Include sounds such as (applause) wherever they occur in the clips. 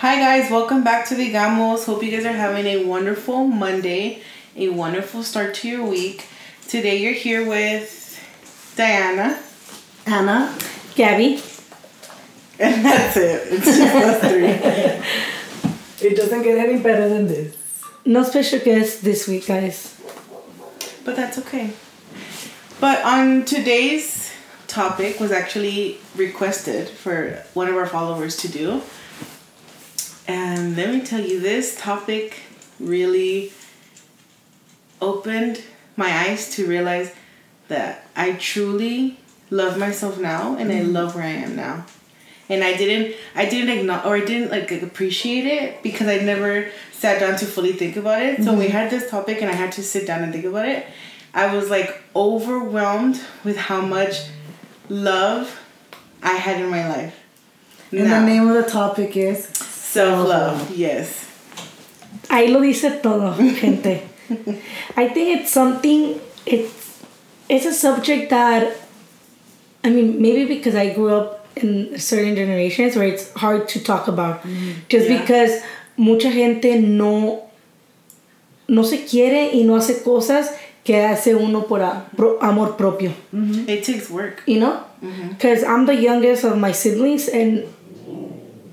Hi guys, welcome back to the Gamos. Hope you guys are having a wonderful Monday, a wonderful start to your week. Today you're here with Diana, Anna. Gabby. and that's it. It's just us three. It doesn't get any better than this. No special guest this week, guys. But that's okay. But on today's topic was actually requested for one of our followers to do. And let me tell you, this topic really opened my eyes to realize that I truly love myself now and I mm-hmm. love where I am now. And I didn't I didn't acknowledge or I didn't like appreciate it because I never sat down to fully think about it. So we mm-hmm. had this topic and I had to sit down and think about it. I was like overwhelmed with how much love I had in my life. And the name of the topic is self love. Yes. Ahí lo dice todo, gente. I think it's something, it's, it's a subject that, I mean, maybe because I grew up in certain generations where it's hard to talk about. Just Yeah. because mucha gente no, no se quiere y no hace cosas que hace uno por a- pro- amor propio. It takes work. you know because i'm the youngest of my siblings and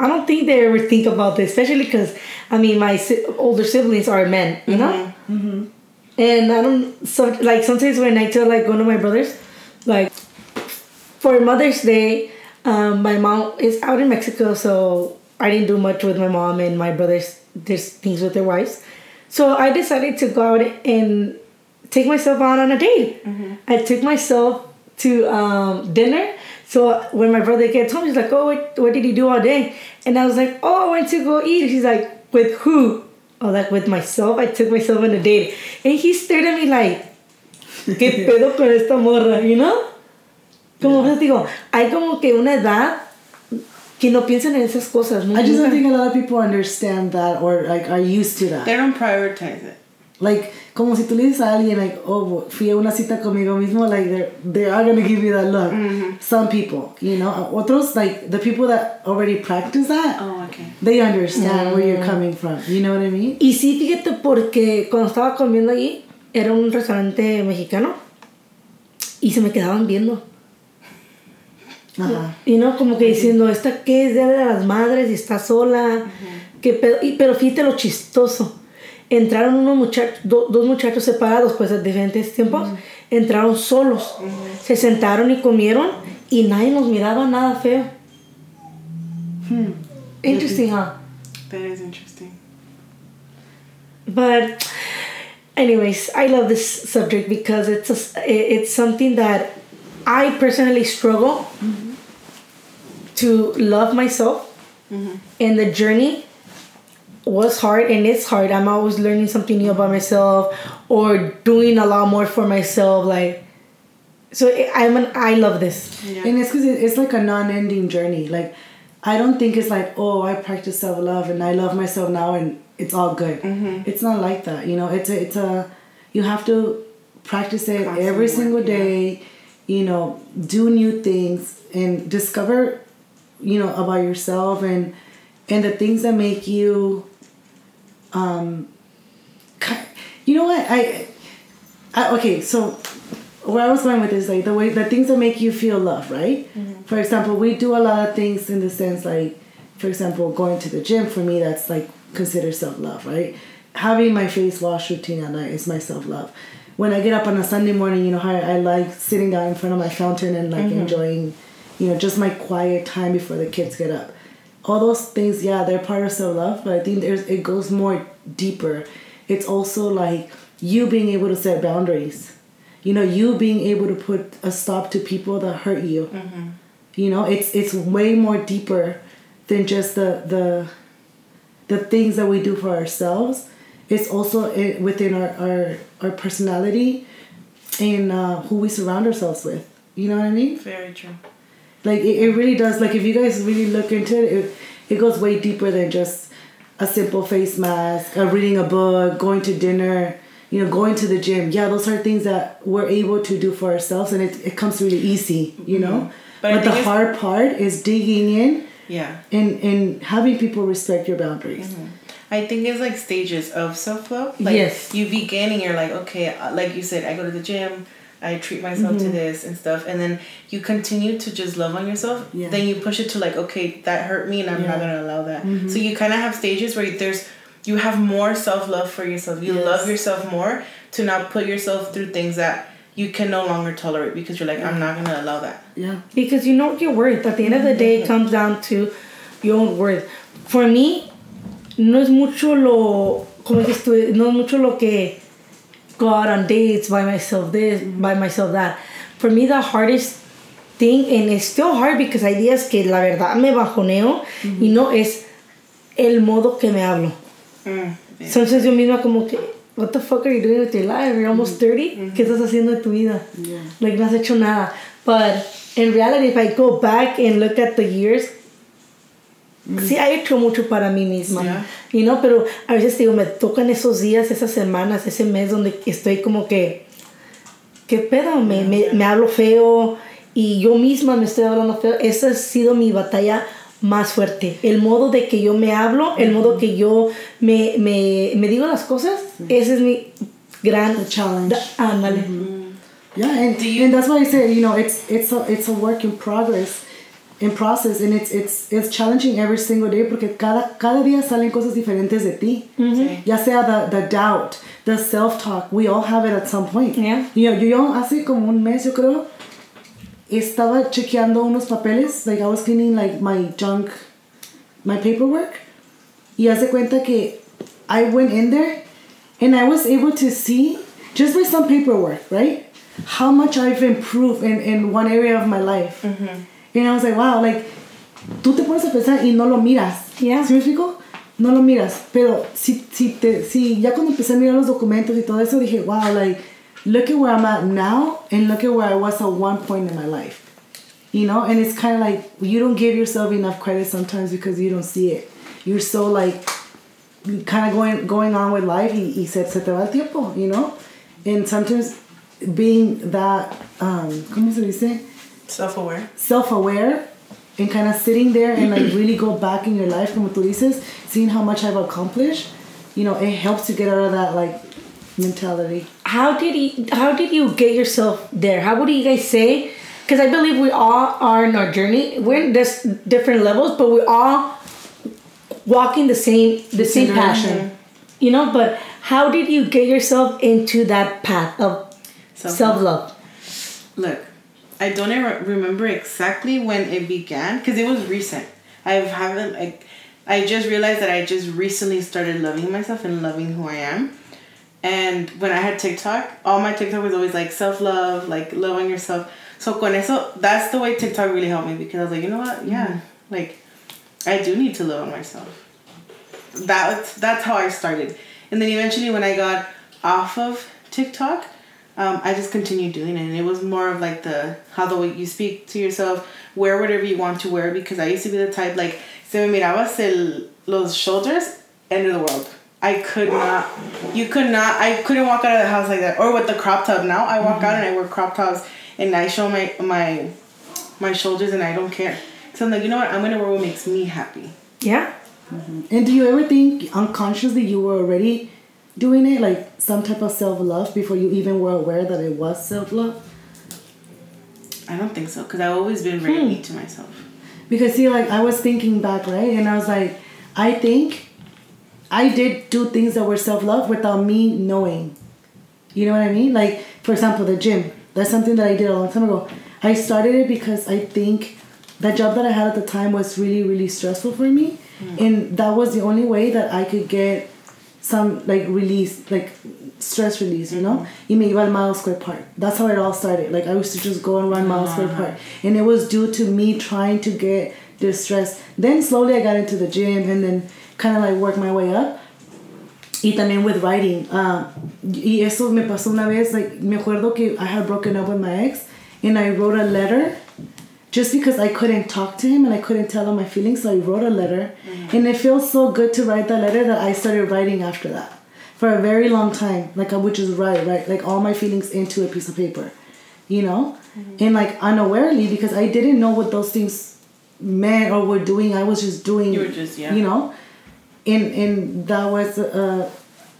i don't think they ever think about this especially because i mean my si- older siblings are men you know? Mhm. and i don't so like sometimes when i tell like one of my brothers like for mother's day um, my mom is out in mexico so i didn't do much with my mom and my brothers did things with their wives. So i decided to go out and take myself out on a date. I took myself to um, dinner so when my brother gets home he's like oh what, what did you do all day and i was like oh i went to go eat he's like with who oh like with myself i took myself on a date and he stared at me like ¿Qué (laughs) pedo con esta morra? You know? Como les digo, hay como que una edad que no piensan en esas cosas. ¿no? I just don't think a lot of people understand that or like are used to that. They don't prioritize it. Like, como si tú le dices a alguien, like, oh, fui a una cita conmigo mismo, like, they're, they are gonna give you that look. Some people, you know. Otros, like, the people that already practice that, Oh, okay. they understand where you're coming from. You know what I mean? Y sí, fíjate, porque cuando estaba comiendo allí, era un restaurante mexicano y se me quedaban viendo. Ajá. Y no, como que diciendo, ¿esta qué es? Día de las madres y está sola. ¿Qué pedo? Y, pero fíjate lo chistoso. Entraron unos muchachos, do- dos muchachos separados, pues a diferentes tiempos. Entraron solos. Se sentaron y comieron y nadie nos miraba nada feo. Interesting, huh? That is interesting. But, anyways, I love this subject because it's a, it's something that I personally struggle to love myself, and the journey was hard and it's hard. I'm always learning something new about myself or doing a lot more for myself. Like, so I'm an I love this. Yeah. And it's because it's like a non-ending journey. Like, I don't think it's like, oh, I practice self-love and I love myself now and it's all good. Mm-hmm. It's not like that. You know, it's a, it's a, you have to practice it Constantly every single work, yeah. day. You know, do new things and discover, you know, about yourself and and the things that make you. Um, you know what I, I okay so where I was going with this, like the way the things that make you feel love, right? For example, we do a lot of things in the sense like, for example, going to the gym for me that's like considered self love, right? Having my face wash routine at night is my self love. When I get up on a Sunday morning, you know how I, I like sitting down in front of my fountain and like enjoying, you know, just my quiet time before the kids get up. All those things, yeah, they're part of self love, but I think there's it goes more deeper. It's also like you being able to set boundaries. You know you being able to put a stop to people that hurt you. You know it's it's way more deeper than just the the the things that we do for ourselves. It's also i- within our our, our personality and uh, who we surround ourselves with. You know what i mean? Very true. like it, it really does. Like if you guys really look into it, it it goes way deeper than just a simple face mask uh, reading a book going to dinner you know going to the gym yeah those are things that we're able to do for ourselves and it, it comes really easy you know But I but, the hard part is digging in Yeah. and and having people respect your boundaries. Mm-hmm. I think it's like stages of self love. Like Yes. You begin and you're like, okay, uh, like you said, I go to the gym, I treat myself Mm-hmm. to this and stuff, and then you continue to just love on yourself. Yeah. Then you push it to like, okay, that hurt me, and I'm not Yeah. Mm-hmm. gonna allow that. So you kind of have stages where there's you have more self love for yourself. You Yes. love yourself more to not put yourself through things that you can no longer tolerate because you're like, I'm not gonna allow that. Yeah. Because you know what your worth. At the end of the day, it comes down to your own worth. For me, no es mucho lo. Como dices tú, no es mucho lo que go out on dates, buy myself this, buy myself that. For me, the hardest thing, and it's still hard because hay días que la verdad me bajoneo y no es el modo que me hablo. Mm. Entonces yo misma como que, what the fuck are you doing with your life? You're almost 30. ¿Qué estás haciendo de tu vida? Yeah. Like no has hecho nada. But in reality, if I go back and look at the years, sí he hecho mucho para mí misma. Yeah. You know, pero a veces digo, me tocan esos días, esas semanas, ese mes donde estoy como que, ¿qué pedo? Me, me, me hablo feo y yo misma me estoy hablando feo. Esa ha sido mi batalla más fuerte. El modo de que yo me hablo, el modo que yo me, me, me digo las cosas, ese es mi gran The challenge. da- ándale. Yeah, and, Do you- and that's why I say you know it's it's a it's a work in progress, in process, and it's it's it's challenging every single day porque cada cada día salen cosas diferentes de ti. Mm-hmm. Sí. Ya sea the, the doubt, the self talk, we all have it at some point. Yeah. You know, yo, yo hace como un mes yo creo estaba chequeando unos papeles, like I was cleaning like my junk, my paperwork, y hace cuenta que I went in there and I was able to see just by some paperwork, right? How much I've improved in, in one area of my life. Mm-hmm. And I was like, wow, like, tú te pones a pensar y no lo miras. Yeah. ¿Sí me explico? No lo miras. Pero si, si, te, si ya cuando empecé a mirar los documentos y todo eso, dije, wow, like, look at where I'm at now and look at where I was at one point in my life. You know? And it's kind of like, you don't give yourself enough credit sometimes because you don't see it. You're so like, kind of going going on with life y, y se, se te va el tiempo, you know? And sometimes being that, um, ¿cómo se dice? Self aware. self-aware and kind of sitting there and like (clears throat) really go back in your life como tú dices seeing how much I've accomplished you know it helps you get out of that like mentality. How did you how did you get yourself there? How would you guys say because i believe we all are in our journey. We're in this different levels but we're all walking the same the same same passion you know? But how did you get yourself into that path of Self-love. self-love? Look, I don't ever remember exactly when it began because it was recent. I haven't like I just realized that I just recently started loving myself and loving who I am. And when I had TikTok, all my TikTok was always like self love, like loving yourself. So con eso, that's the way TikTok really helped me because I was like, you know what? Yeah, like I do need to love on myself. That's that's how I started. And then eventually when I got off of TikTok, um, I just continued doing it. And it was more of like the how the way you speak to yourself, wear whatever you want to wear because I used to be the type like se me mirabas el, los shoulders, end of the world. I could not you could not I couldn't walk out of the house like that. Or with the crop top. Now I walk out and I wear crop tops and I show my my my shoulders and I don't care. So I'm like, you know what, I'm gonna wear what makes me happy. yeah and do you ever think unconsciously you were already doing it like some type of self-love before you even were aware that it was self-love I don't think so, because I've always been very hmm. mean to myself. Because see, like I was thinking back, right, and I was like, I think I did do things that were self love without me knowing. You know what I mean? Like for example, the gym. That's something that I did a long time ago. I started it because I think that job that I had at the time was really really stressful for me, hmm. and that was the only way that I could get some like release, like stress release, you know. Y me iba al Mile Square Park. That's how it all started. Like I used to just go and run Mile Square Park, and it was due to me trying to get this stress. Then slowly I got into the gym, and then kind of like worked my way up. Y también with writing. Um, y eso me pasó una vez. Like me acuerdo que I had broken up with my ex, and I wrote a letter just because I couldn't talk to him and I couldn't tell him my feelings, so I wrote a letter. And it feels so good to write that letter that I started writing after that for a very long time. Like I would just write, write, like all my feelings into a piece of paper, you know? And like unawarely because I didn't know what those things meant or were doing. I was just doing. You were just, yeah. You know, and and that was uh,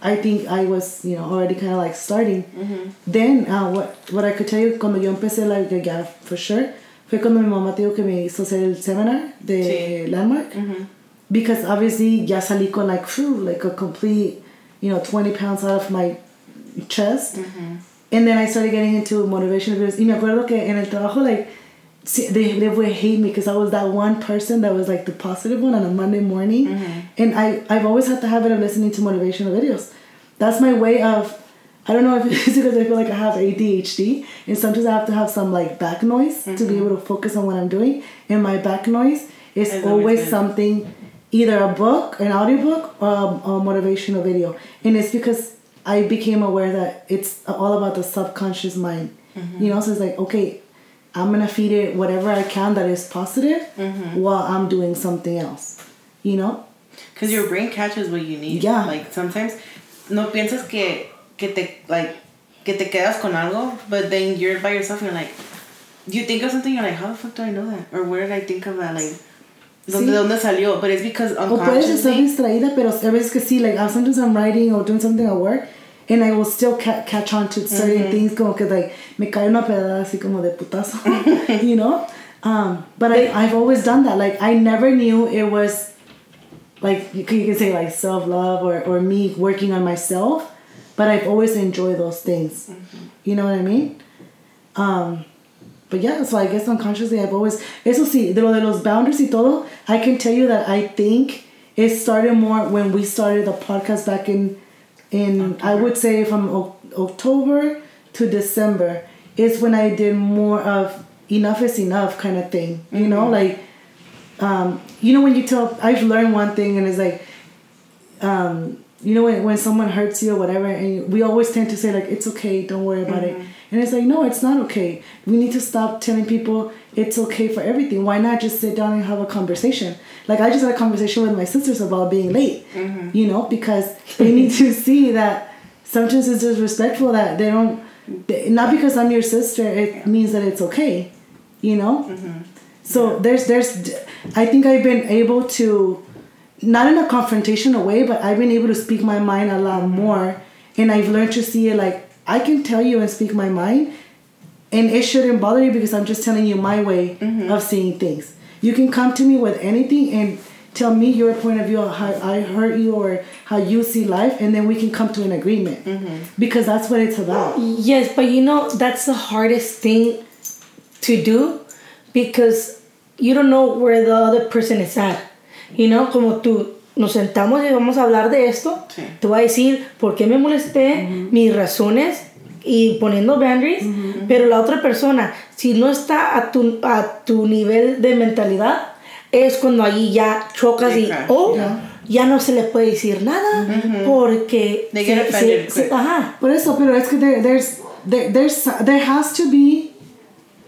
I think I was you know already kind of like starting. Mm-hmm. Then uh, what what I could tell you cuando yo empecé like yeah for sure fue cuando mi mamá dijo que me hizo hacer el seminar de Sí. landmark Mm-hmm. because obviously ya salí con like phew, like a complete you know 20 pounds out of my chest Mm-hmm. and then I started getting into motivational videos y me acuerdo que en el trabajo like they, they would hate me because I was that one person that was like the positive one on a Monday morning Mm-hmm. and I, I've always had the habit of listening to motivational videos that's my way of I don't know if (laughs) it's because I feel like I have ADHD and sometimes I have to have some like back noise to be mm-hmm. able to focus on what I'm doing. And my back noise is always always something either a book an audiobook or a, a motivational video. And it's because I became aware that it's all about the subconscious mind. Mm-hmm. You know so it's like okay I'm gonna feed it whatever I can that is positive mm-hmm. while I'm doing something else. You know? Because your brain catches what you need. Yeah. Like sometimes no piensas que, que te like que te quedas con algo, but then you're by yourself and you're like you think of something you're like, how the fuck do I know that? Or where did I think of that? Like ¿Dónde, Sí. ¿Dónde salió? But it's because O puedes estar distraída, pero a veces que sí, like sometimes I'm writing or doing something at work and I will still ca- catch on to certain things como que like me cae una pedrada así como de putazo, (laughs) you know? Um, but I, I've always done that. Like I never knew it was like you can, you can say like self-love or, or me working on myself, but I've always enjoyed those things. You know what I mean? Um, but yeah, so I guess unconsciously I've always eso sí, de lo de los boundaries y todo, I can tell you that I think it started more when we started the podcast back in in I would say from o- October to December is when I did more of enough is enough kind of thing. You know, like um, you know when you tell I've learned one thing and it's like um, you know when, when someone hurts you or whatever and we always tend to say like it's okay don't worry about it. Mm-hmm. And it's like no it's not okay. We need to stop telling people it's okay for everything. Why not just sit down and have a conversation? Like i just had a conversation with my sisters about being late mm-hmm. you know because they need to (laughs) see that sometimes it's disrespectful that they don't they- not because i'm your sister it means that it's okay you know? Mm-hmm. So there's there's i think i've been able to not in a confrontational way, but I've been able to speak my mind a lot more. And I've learned to see it like I can tell you and speak my mind, and it shouldn't bother you because I'm just telling you my way mm-hmm. of seeing things. You can come to me with anything and tell me your point of view of how I hurt you or how you see life, and then we can come to an agreement mm-hmm. because that's what it's about. Yes, but you know that's the hardest thing to do because you don't know where the other person is at. You know, como tú nos sentamos y vamos a hablar de esto, Sí. te voy a decir por qué me molesté, mis razones y poniendo boundaries, pero la otra persona, si no está a tu, a tu nivel de mentalidad, es cuando ahí ya chocas y, oh, Yeah. ya no se le puede decir nada porque They get se- se- se- ajá. Por eso, pero es que there, there's there, there's there has to be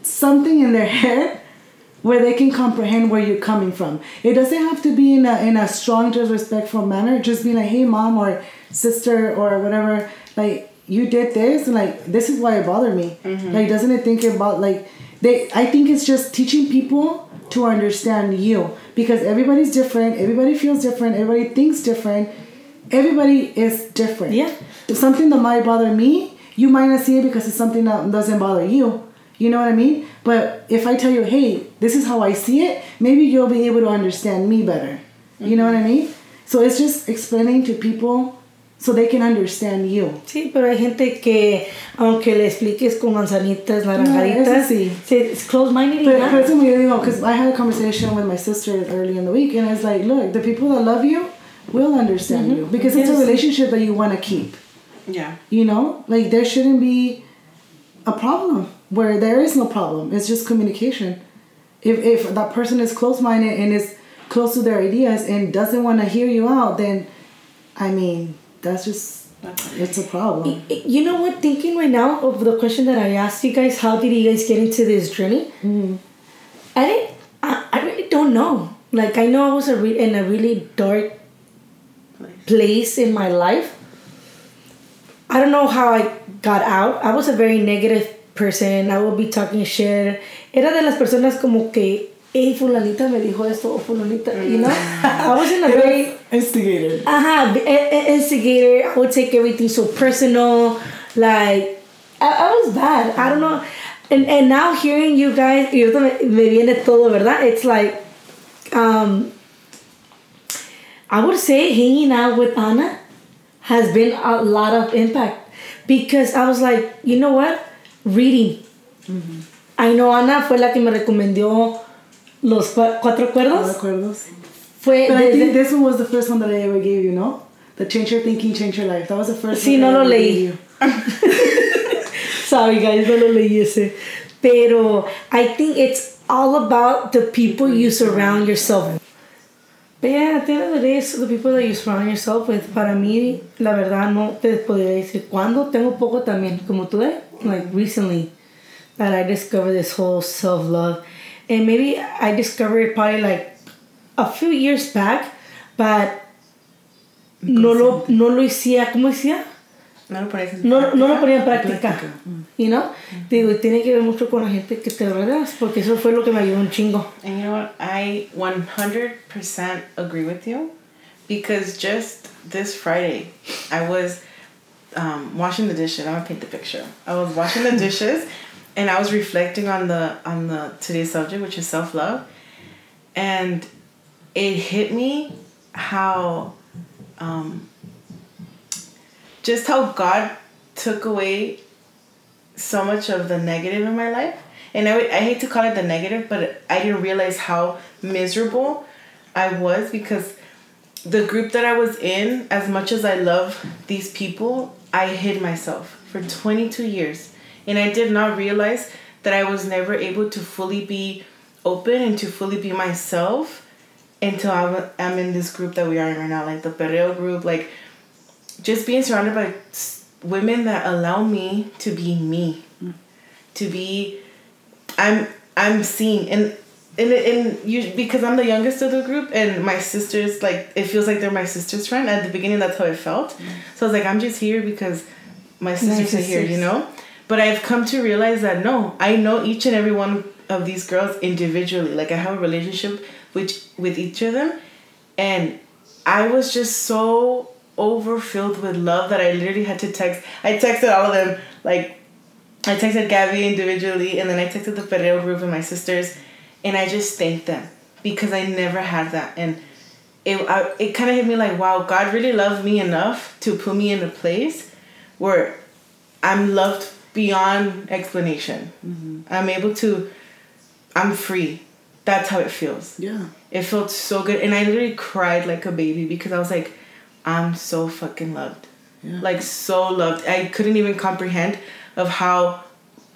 something in their head where they can comprehend where you're coming from. It doesn't have to be in a in a strong, disrespectful manner. Just be like, hey, mom or sister or whatever, like you did this, and like this is why it bothered me. Mm-hmm. Like, doesn't it think about like they? I think it's just teaching people to understand you because everybody's different. Everybody feels different. Everybody thinks different. Everybody is different. Yeah. Something that might bother me, you might not see it because it's something that doesn't bother you. You know what I mean? But if I tell you, hey, this is how I see it, maybe you'll be able to understand me better. You know what I mean? So it's just explaining to people so they can understand you. Sí, pero hay gente que, aunque le expliques con manzanitas, eso naranjaditas, sí. se- it's close-minded But, ya. but it's como yo digo, because I had a conversation with my sister early in the week, and I was like, look, the people that love you will understand mm-hmm. you because it's a relationship that you want to keep. Yeah. You know, like there shouldn't be a problem where there is no problem. It's just communication. If if that person is close minded and is close to their ideas and doesn't want to hear you out, then I mean that's just it's a problem. You know what? Thinking right now of the question that I asked you guys, how did you guys get into this journey? Mm-hmm. I didn't. I, I really don't know. Like I know I was a re- in a really dark Place. place in my life. I don't know how I got out. I was a very negative person. I will be talking shit. Era de las personas como que hey, fulanita me dijo esto, o fulanita, you know? (laughs) I was in a very, instigated. uh-huh, b- i- i- instigator. I would take everything so personal. Like, I, I was bad. I don't know. And, and now hearing you guys, y me viene todo, ¿verdad? It's like, um, I would say hanging out with Anna has been a lot of impact because I was like, you know what? Reading. I know Ana fue la que me recomendó los cua- cuatro acuerdos. Fue But I think this one was the first one that I ever gave you, no? The Change Your Thinking, Change Your Life. That was the first Sí, one no I lo leí. (laughs) sorry guys, no lo leí ese. Pero I think it's all about the people you surround yourself with. But yeah, at the end of the day, it's the people that you surround yourself with. Para mí, la verdad, no te podría decir cuándo. Tengo poco también, como tú, eh? like recently, that I discovered this whole self love. And maybe I discovered it probably like a few years back, but no lo, no lo hacía, ¿cómo decía? No lo pones en no, no lo práctica. ponía en práctica. Práctica, You know? Digo, y tiene que ver mucho con la gente que te rodeas, porque eso fue lo que me ayudó un chingo. And you know what? I 100% agree with you because just this Friday, I was um, washing the dishes. I'm gonna paint the picture. I was washing the (laughs) dishes, and I was reflecting on the on the today's subject, which is self love, and it hit me how um, just how God took away so much of the negative in my life. And I, I hate to call it the negative, but I didn't realize how miserable I was because the group that I was in, as much as I love these people, I hid myself for 22 years. And I did not realize that I was never able to fully be open and to fully be myself until I wa- I'm in this group that we are in right now, like the Perreo group, like just being surrounded by women that allow me to be me, mm. to be, I'm I'm seen. And. And, and you because I'm the youngest of the group and my sisters like it feels like they're my sister's friend. At the beginning that's how it felt. Mm. So I was like I'm just here because my sisters are here you know? But I've come to realize that no I know each and every one of these girls individually. Like I have a relationship with with each of them. And I was just so overfilled with love that I literally had to text. I texted all of them. Like, I texted Gabby individually, and then I texted the Ferrero group and my sisters, and I just thanked them because I never had that. And it, I, it kind of hit me like, wow, God really loved me enough to put me in a place where I'm loved beyond explanation. Mm-hmm. I'm able to, I'm free. That's how it feels. Yeah. It felt so good. And I literally cried like a baby because I was like, I'm so fucking loved. Yeah. Like, so loved. I couldn't even comprehend of how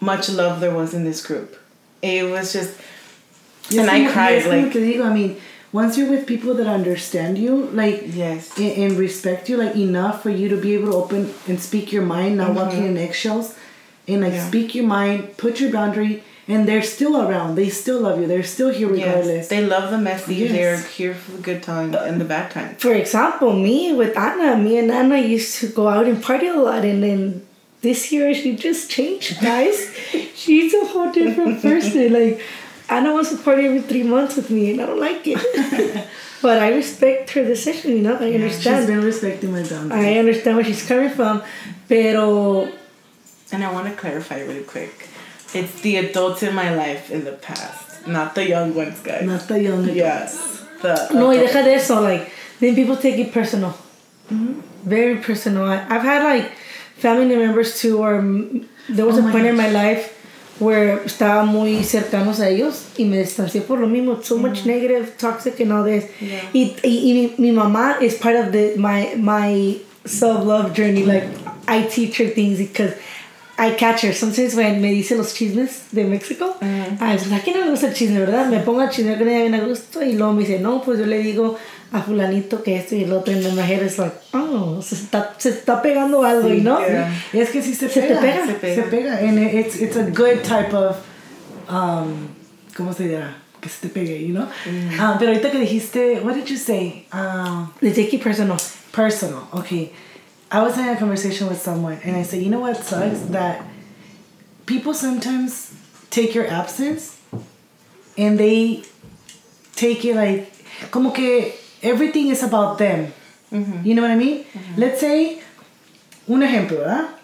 much love there was in this group. It was just, Yes, and I cried yes, like, digo, I mean, once you're with people that understand you, like, yes. and, and respect you, like, enough for you to be able to open and speak your mind, not walking in eggshells, and like Mm-hmm. Yeah. speak your mind, put your boundary, and they're still around. They still love you. They're still here regardless. Yes. They love the messy. Yes. They're here for the good times and the bad times. For example, me with Anna, me and Anna used to go out and party a lot, and then this year she just changed, guys. (laughs) She's a whole different person. Like Anna wants to party every three months with me, and I don't like it. (laughs) but I respect her decision. You know, I She's understand. been respecting my boundaries. I understand where she's coming from, pero And I want to clarify really quick. It's the adults in my life in the past, not the young ones, guys. Not the young adults. Yes. The no, y adults. deja de eso. Like then people take it personal, Hmm. very personal. I, I've had like family members too, or there was Oh a point in my life where estaba muy cercanos a ellos y me distancié por lo mismo. So much negative, toxic, and all this. Yeah. Y, y, y mi, mi mamá is part of the my my self love journey. Like I teach her things because. I catch her. Sometimes when me dice los chismes de México, I was like, ¿a quién no le gusta el chisme, verdad? Me pongo a chismear con ella bien a gusto y luego me dice, no, pues yo le digo a fulanito que esto y el otro. Then my head is like, oh, se está, se está pegando algo, Sí, ¿y no? yeah. Es que sí se Se te pega. pega. Se pega. Se pega. And it's, it's a good type of, um, ¿cómo se dirá? Que se te pegue, you know? Um, pero ahorita que dijiste, what did you say? Um, They take it personal. personal. Okay. I was having a conversation with someone and I said, you know what sucks? That people sometimes take your absence and they take it like, como que everything is about them. Mm-hmm. You know what I mean? Mm-hmm. Let's say, un ejemplo, ¿verdad?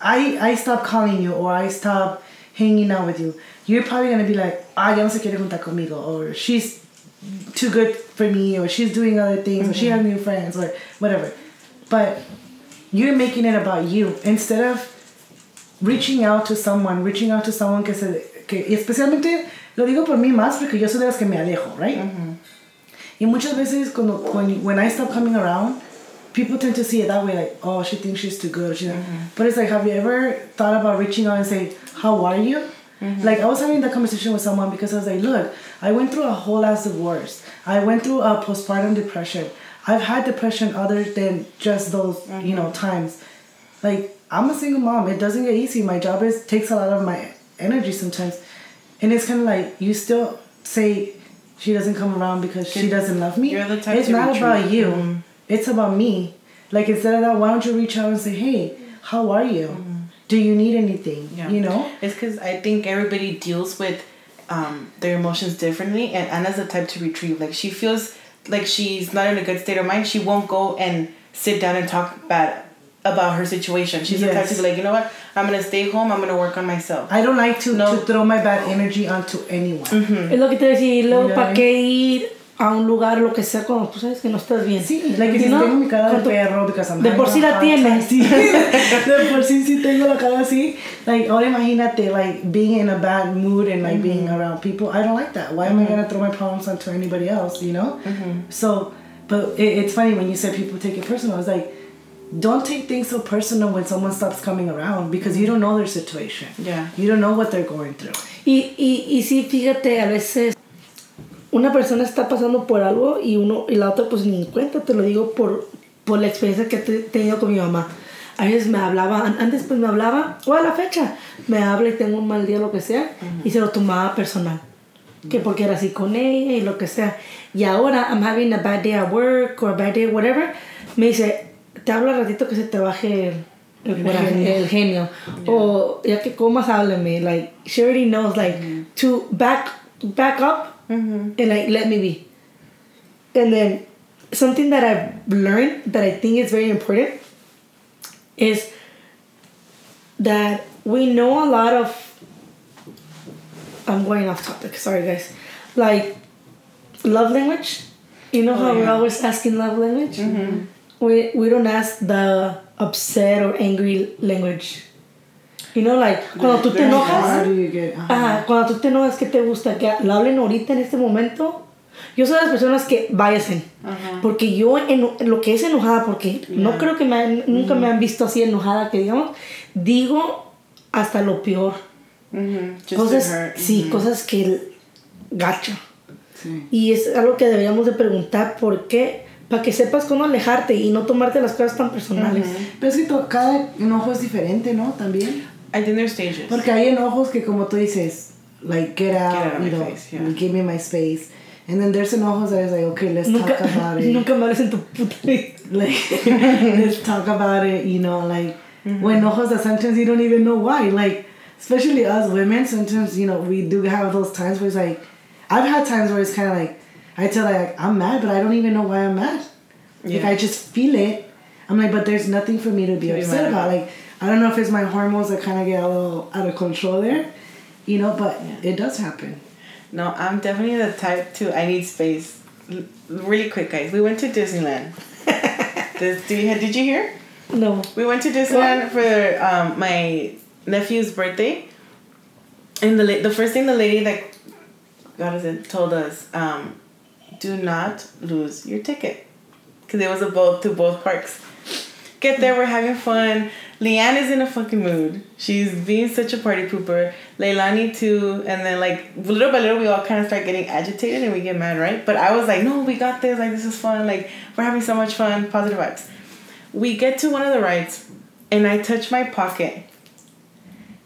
I, I stop calling you or I stop hanging out with you. You're probably gonna be like, ah, ya no se quiere juntar conmigo, or she's too good for me, or she's doing other things, or she mm-hmm. has new friends, or whatever. But you're making it about you instead of reaching out to someone, reaching out to someone que se, que, y especialmente lo digo por mí más porque yo soy de las que me alejo, right? Mm-hmm. Y muchas veces cuando, when, when I stop coming around, people tend to see it that way, like, oh, she thinks she's too good. She, mm-hmm. But it's like, have you ever thought about reaching out and say, how are you? Mm-hmm. Like, I was having that conversation with someone because I was like, look, I went through a whole ass divorce. I went through a postpartum depression. I've had depression other than just those, you know, times. Like, I'm a single mom. It doesn't get easy. My job is takes a lot of my energy sometimes. And it's kind of like, you still say she doesn't come around because she doesn't love me. You're the type it's not about you. Mhm. It's about me. Like instead of that, why don't you reach out and say, "Hey, how are you? Do you need anything?" Mm-hmm. Yeah. You know. It's because I think everybody deals with um, their emotions differently, and Anna's the type to retrieve. Like she feels like she's not in a good state of mind, she won't go and sit down and talk bad about her situation. She's the type to be like, you know what? I'm gonna stay home. I'm gonna work on myself. I don't like to, No. to throw my bad energy onto anyone. Es lo que te decía, y luego, Ya. ¿para qué ir a un lugar, lo que sea, cuando tú sabes que no estás bien? Sí, like You si know? tengo mi cara de Cuando- perro because I'm de por sí la tienes. (laughs) Sí, (laughs) de por sí sí tengo la cara así. Like ahora imagínate like being in a bad mood and like being around people. I don't like that. Why am I gonna throw my problems onto anybody else? You know. So, but it, it's funny when you said people take it personal. It's like. Don't take things so personal when someone stops coming around because you don't know their situation. Yeah. You don't know what they're going through. Y, y, y sí, fíjate, a veces una persona está pasando por algo y uno y la otra pues ni en cuenta, te lo digo por, por la experiencia que he tenido con mi mamá. A veces me hablaba, an- antes pues me hablaba, o a la fecha, me habla y tengo un mal día, lo que sea, y se lo tomaba personal. Que porque era así con ella y lo que sea. Y ahora, I'm having a bad day at work or a bad day, whatever, me dice, te hablo al ratito que se te baje el, el, genio. el genio. O ya que comas, háblame. Like, she already knows, like, to back, back up Mm-hmm. and, like, let me be. And then, something that I've learned that I think is very important is that we know a lot of. I'm going off topic, sorry guys. Like, love language. You know oh, how we're always asking love language? Mm-hmm. We, we don't ask the upset or angry language. You know, like, cuando tú te enojas, ajá, cuando tú te enojas, ¿qué te gusta? Que lo hablen ahorita en este momento. Yo soy de las personas que váyanse. Porque yo, en, lo que es enojada, porque no creo que me han- nunca me han visto así enojada, que digamos, digo hasta lo peor. Just to cosas, hurt. sí, cosas que gacho. Sí. Y es algo que deberíamos de preguntar por qué, para que sepas cómo alejarte y no tomarte las cosas tan personales. Pero es que cada enojo es diferente, ¿no? También. I think there's stages. Porque hay enojos que como tú dices, like get out, out of you my know, face, yeah. give me my space. And then there's enojos that is like, okay, let's Nunca, talk about (laughs) it. nunca me en tu puta vida. like (laughs) let's talk about it, you know, like mm-hmm. when enojos that sometimes you don't even know why. Like especially us women, sometimes, you know, we do have those times where it's like I've had times where it's kinda like I tell like I'm mad but I don't even know why I'm mad. Yeah. Like I just feel it. I'm like, but there's nothing for me to be To upset mad about. about. Like I don't know if it's my hormones that kind of get a little out of control there, you know. But it does happen. No, I'm definitely the type to. I need space. L- really quick, guys. We went to Disneyland. (laughs) Did, you, did you hear? No. We went to Disneyland for um, my nephew's birthday, and the la- the first thing the lady that got us in told us, um, do not lose your ticket, because it was a both to both parks. Get there, we're having fun. Leanne is in a fucking mood. She's being such a party pooper. Leilani too, and then like little by little, we all kind of start getting agitated and we get mad, right? But I was like, no, we got this. Like this is fun. Like we're having so much fun. Positive vibes. We get to one of the rides, and I touch my pocket,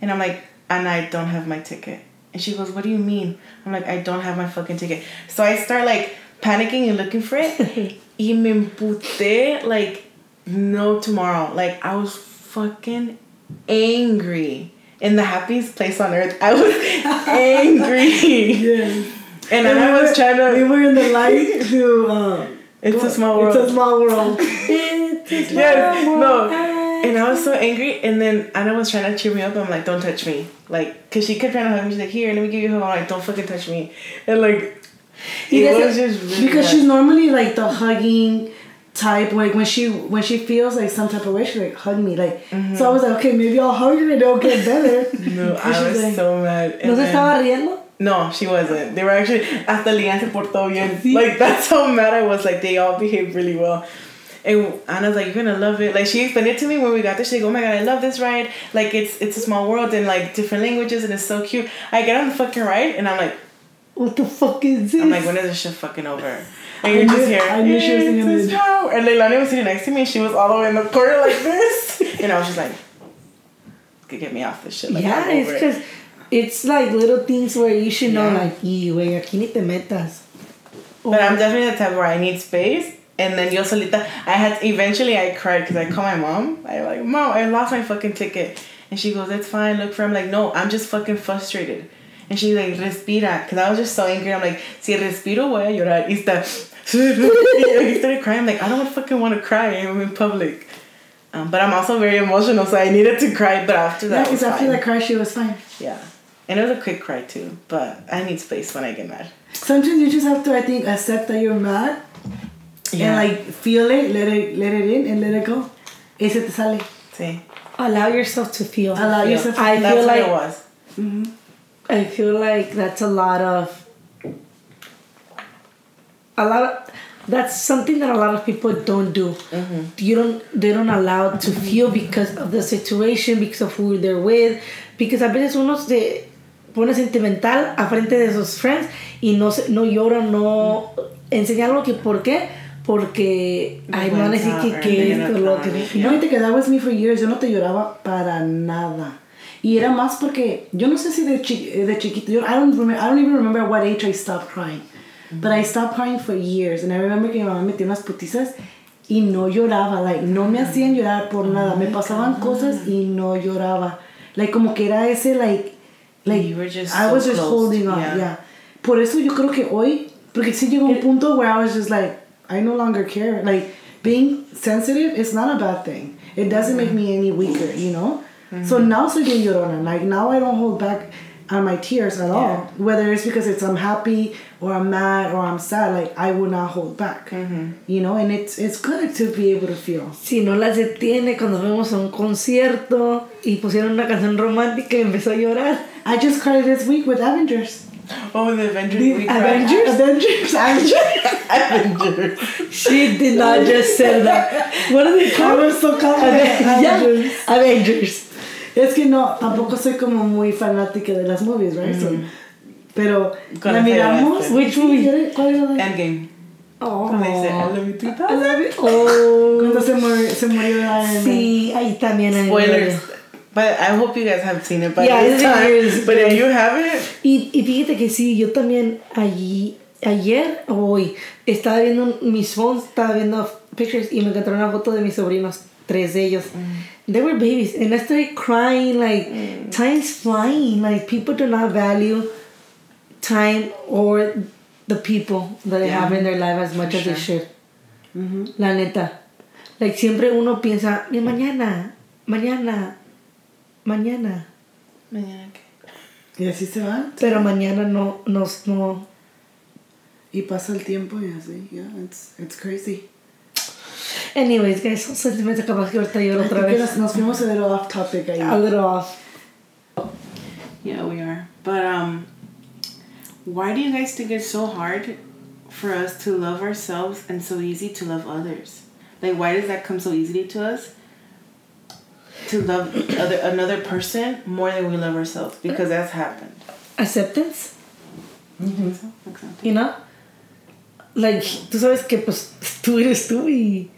and I'm like, and I don't have my ticket. And she goes, what do you mean? I'm like, I don't have my fucking ticket. So I start like panicking and looking for it. (laughs) y me emputé like no tomorrow. Like I was fucking angry. In the happiest place on earth, I was angry. (laughs) Yeah. And I we was were- trying to- We were in the line to. Um, It's a small world. (laughs) It's a small world. It's a Yes, small no. And I was so angry, and then Anna was trying to cheer me up. I'm like, "Don't touch me!" Like, cause she kept trying to hug me. She's like, "Here, let me give you a hug." I'm like, "Don't fucking touch me!" And like, He doesn't- was just really because bad. she's normally like the hugging type. Like when she when she feels like some type of way, she like hug me. Like so, mm-hmm. I was like, okay, maybe I'll hug her and it'll get better. (laughs) (laughs) No, I was like- so mad. And ¿No se estaba riendo? No, she wasn't. They were actually hasta Lian se portó bien. Like that's how mad I was. Like they all behaved really well. And Anna's like, you're gonna love it. Like she explained it to me when we got there. She's like, oh my god, I love this ride. Like it's it's a small world and like different languages and it's so cute. I get on the fucking ride and I'm like, What the fuck is this? I'm like, when is this shit fucking over? And you're just here. I knew she was "It's it." And Leilani was sitting next to me and she was all the way in the corner like this. (laughs) and I was just like, could get me off this shit. Like, yeah, it's over it. because it's like little things where you should know, Yeah. like, güey, aquí ni te metas. But I'm definitely the type where I need space. And then yo solita, I had eventually I cried because I called my mom. I like, mom, I lost my fucking ticket. And she goes, it's fine, look for him. like, no, I'm just fucking frustrated. And she's like, respira. Because I was just so angry. I'm like, si respiro, voy a llorar. Y está. (laughs) he started crying. I'm like, I don't fucking want to cry. I'm in public. Um, but I'm also very emotional, so I needed to cry. But after that, Yeah, because after fine. that cry, she was fine. yeah. And it was a quick cry too. But I need space when I get mad. Sometimes you just have to, I think, accept that you're mad and like feel it, let it, let it in, and let it go. Y se te sale. See? Allow yourself to feel. Allow Yeah. yourself. I That's feel what like it was. I feel like that's a lot of a lot of that's something that a lot of people don't do. You don't they don't allow to feel because of the situation, because of who they're with, because a veces uno se pone sentimental a frente de sus friends y no se, no llora, no enseña algo que por qué porque ay me van a decir que, que esto lo que Fíjate que that was me for years. Yo no te lloraba para nada. Y era más porque yo no sé si de, chi de chiquito. Yo, I don't remember. I don't even remember what age I stopped crying. But I stopped crying for years. And I remember que mi mamá me metió unas putizas y no lloraba. Like no me hacían llorar por nada. Me pasaban cosas y no lloraba. Like como que era ese like like You were just I so was just close, holding on. yeah. Yeah. Por eso yo creo que hoy porque sí llegó un punto where I was just like I no longer care. Like being sensitive is not a bad thing. It doesn't make me any weaker, you know? So mm-hmm. now soy bien llorona. Like now I don't hold back on my tears at all. Whether it's because it's I'm happy or I'm mad or I'm sad, like I will not hold back. Mm-hmm. You know, and it's it's good to be able to feel. Si no las detiene cuando fuimos a un concierto y pusieron una canción romántica y empezó a llorar. I just cried this week with Avengers. Oh, the Avengers The week. Avengers? Avengers? Avengers? (laughs) Avengers. She did not just say that. What are they I called? was so confident. Yeah, Avengers. Es que no, tampoco soy como muy fanática de las movies, right? So, pero Con la miramos. Celeste. Which movie? ¿Cuál era la? Endgame. Oh. Cuando dice, I love you 3000. Oh. Cuando se murió, se murió la Sí, ahí también hay Spoilers. But I hope you guys have seen it by Yeah, this time. But if you haven't, Y, y fíjate que sí, yo también allí, ayer o hoy, estaba viendo mis phones, estaba viendo pictures y me encontré una foto de mis sobrinos, tres de ellos. They were babies, and I started crying, like, mm. time's flying, like, people do not value time or the people that they have in their life as much as they should. Mm-hmm. La neta. Like, siempre uno piensa, "Ni mañana, mañana, mañana. mañana que- Y así se va. Pero mañana no, no, no, Y pasa el tiempo y así. Yeah, it's, it's crazy. Anyways, guys, son sentimientos capaz que ahorita lloro I otra vez. nos, nos fuimos a little off topic ahí. A little off. Yeah, we are. But um, why do you guys think it's so hard for us to love ourselves and so easy to love others? Like, why does that come so easily to us? To love other another person more than we love ourselves because that's happened. Acceptance, So, exactly. you know? Like, tú sabes que pues tú eres tú y...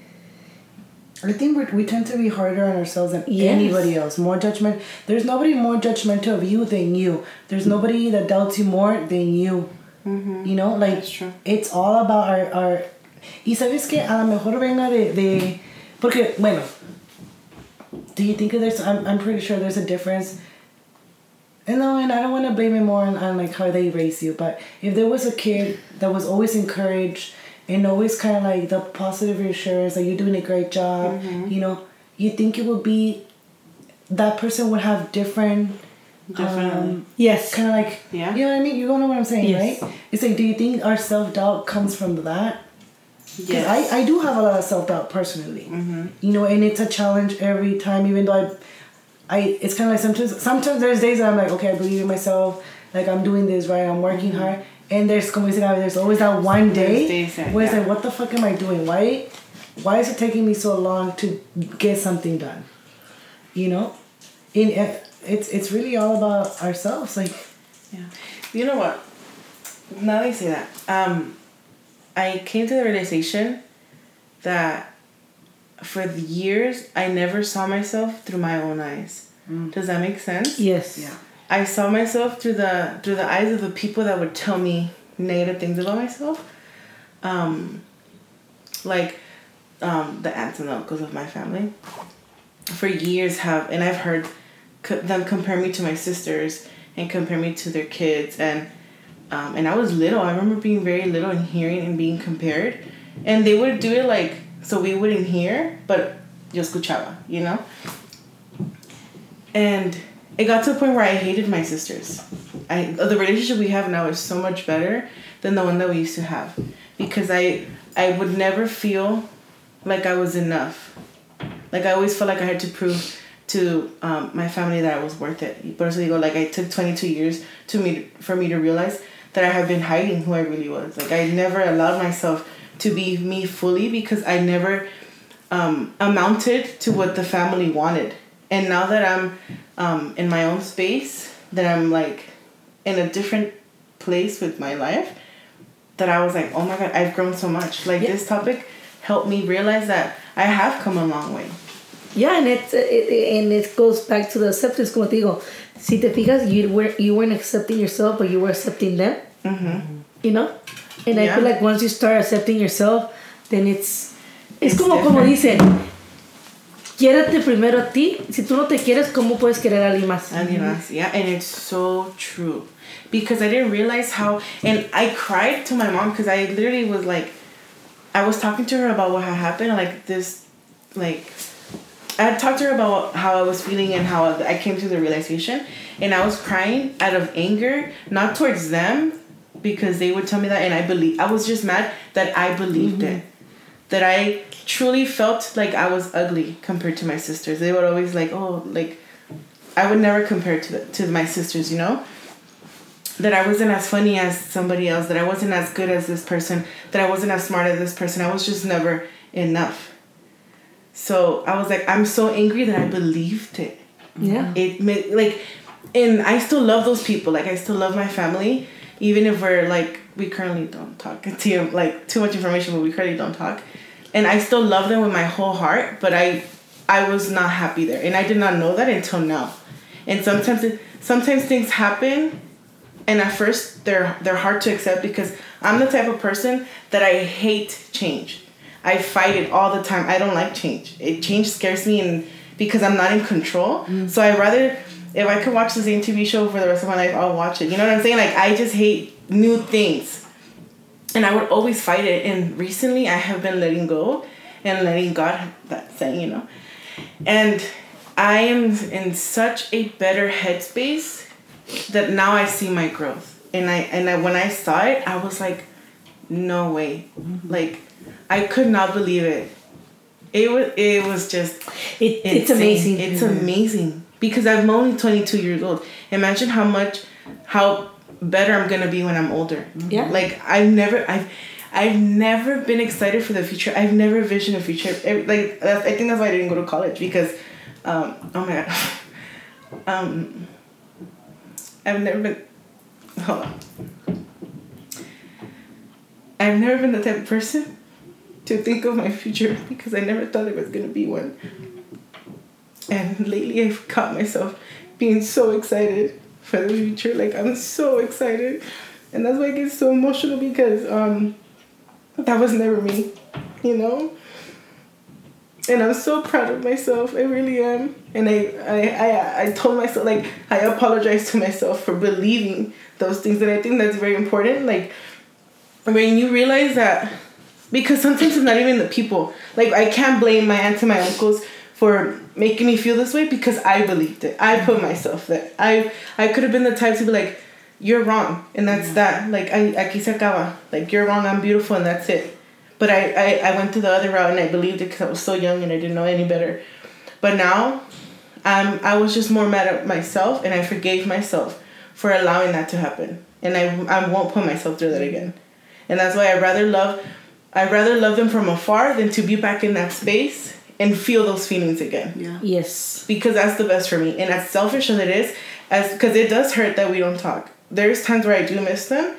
I think we're, we tend to be harder on ourselves than Yes. anybody else. More judgment. There's nobody more judgmental of you than you. There's nobody that doubts you more than you. Mm-hmm. You know, like it's all about our, our y sabes que a lo mejor venga de, de porque bueno do you think there's I'm, I'm pretty sure there's a difference and no, and I don't want to blame it more on, on like how they raise you, but if there was a kid that was always encouraged and always kind of like the positive reassurance that you're doing a great job, Mm-hmm. you know, you think it would be that person would have different Definitely. um, Yes. kind of like Yeah. you know what I mean. You don't know what I'm saying, Yes. right? It's like, do you think our self doubt comes from that? Because Yes. I, I do have a lot of self doubt personally. Mm-hmm. You know, and it's a challenge every time. Even though I, I it's kind of like sometimes sometimes there's days that I'm like, okay, I believe in myself. Like I'm doing this right. I'm working hard. And there's como dice Gaby, there's always that one day. There's days that- where it's yeah. like, what the fuck am I doing? Why, why is it taking me so long to get something done? You know, in it's it's really all about ourselves. Like, Yeah. You know what? Now that you say that, um, I came to the realization that for the years I never saw myself through my own eyes. Does that make sense? Yes. yeah. I saw myself through the through the eyes of the people that would tell me negative things about myself. Um, like um, the aunts and uncles of my family. For years have and I've heard co- them compare me to my sisters and compare me to their kids and um, and I was little. I remember being very little and hearing and being compared, and they would do it like so we wouldn't hear, but yo escuchaba, you know. And it got to a point where I hated my sisters. I the relationship we have now is so much better than the one that we used to have, because I I would never feel like I was enough. Like I always felt like I had to prove to um, my family that I was worth it. Por eso digo, like I took twenty two years to me for me to realize that I have been hiding who I really was. Like I never allowed myself to be me fully because I never um, amounted to what the family wanted. And now that I'm um, in my own space, that I'm like in a different place with my life, that I was like, oh my god, I've grown so much. Like Yeah. this topic helped me realize that I have come a long way. Yeah, and it, it and it goes back to the acceptance. Como te digo, si te fijas, you were you weren't accepting yourself, but you were accepting them. Mm-hmm. You know, and I feel like once you start accepting yourself, then it's es It's como como different. dicen, quiérate primero a ti. Si tú no te quieres, ¿cómo puedes querer a alguien más? Alguien más, yeah, and it's so true, because I didn't realize how, and I cried to my mom because I literally was like, I was talking to her about what had happened, like this, like, I had talked to her about how I was feeling and how I came to the realization, and I was crying out of anger, not towards them, because they would tell me that, and I believe I was just mad that I believed mm-hmm. it, that I truly felt like I was ugly compared to my sisters. They would always like, oh, like I would never compare to the, to my sisters, you know. That I wasn't as funny as somebody else. That I wasn't as good as this person. That I wasn't as smart as this person. I was just never enough. So I was like, I'm so angry that I believed it. Yeah. It made like, and I still love those people. Like I still love my family, even if we're like we currently don't talk. (laughs) To like too much information, but we currently don't talk. And I still love them with my whole heart. But I, I was not happy there, and I did not know that until now. And sometimes, it, sometimes things happen, and at first they're they're hard to accept because I'm the type of person that I hate change. I fight it all the time. I don't like change. It change scares me and because I'm not in control. Mm. So I rather if I could watch the same TV show for the rest of my life, I'll watch it. You know what I'm saying? Like I just hate new things. And I would always fight it. And recently I have been letting go and letting God that saying, you know. And I am in such a better headspace that now I see my growth. And I and I, when I saw it, I was like, no way. Mm-hmm. Like I could not believe it. It was it was just It, it's amazing. It's amazing because I'm only 22 years old. Imagine how much how better I'm going to be when I'm older. Yeah. Like I've never I've I've never been excited for the future. I've never visioned a future. Like that's, I think that's why I didn't go to college because um oh my god. (laughs) um I've never been hold on. I've never been the type of person to think of my future because I never thought there was gonna be one. And lately I've caught myself being so excited for the future. Like I'm so excited. And that's why I get so emotional because um that was never me, you know? and I'm so proud of myself. I really am. And I, I, I, I told myself like I apologize to myself for believing those things, and I think that's very important. Like when you realize that, because sometimes it's not even the people. Like I can't blame my aunts and my uncles for making me feel this way because I believed it. I put myself there. I, I could have been the type to be like, you're wrong, and that's that. Like I, aquí se acaba. Like you're wrong. I'm beautiful, and that's it but I, I, I went to the other route and I believed it because I was so young and I didn't know any better. But now, um, I was just more mad at myself and I forgave myself for allowing that to happen. And I, I won't put myself through that again. And that's why I rather love I'd rather love them from afar than to be back in that space and feel those feelings again. Yeah. Yes. Because that's the best for me. And as selfish as it is, as because it does hurt that we don't talk. There's times where I do miss them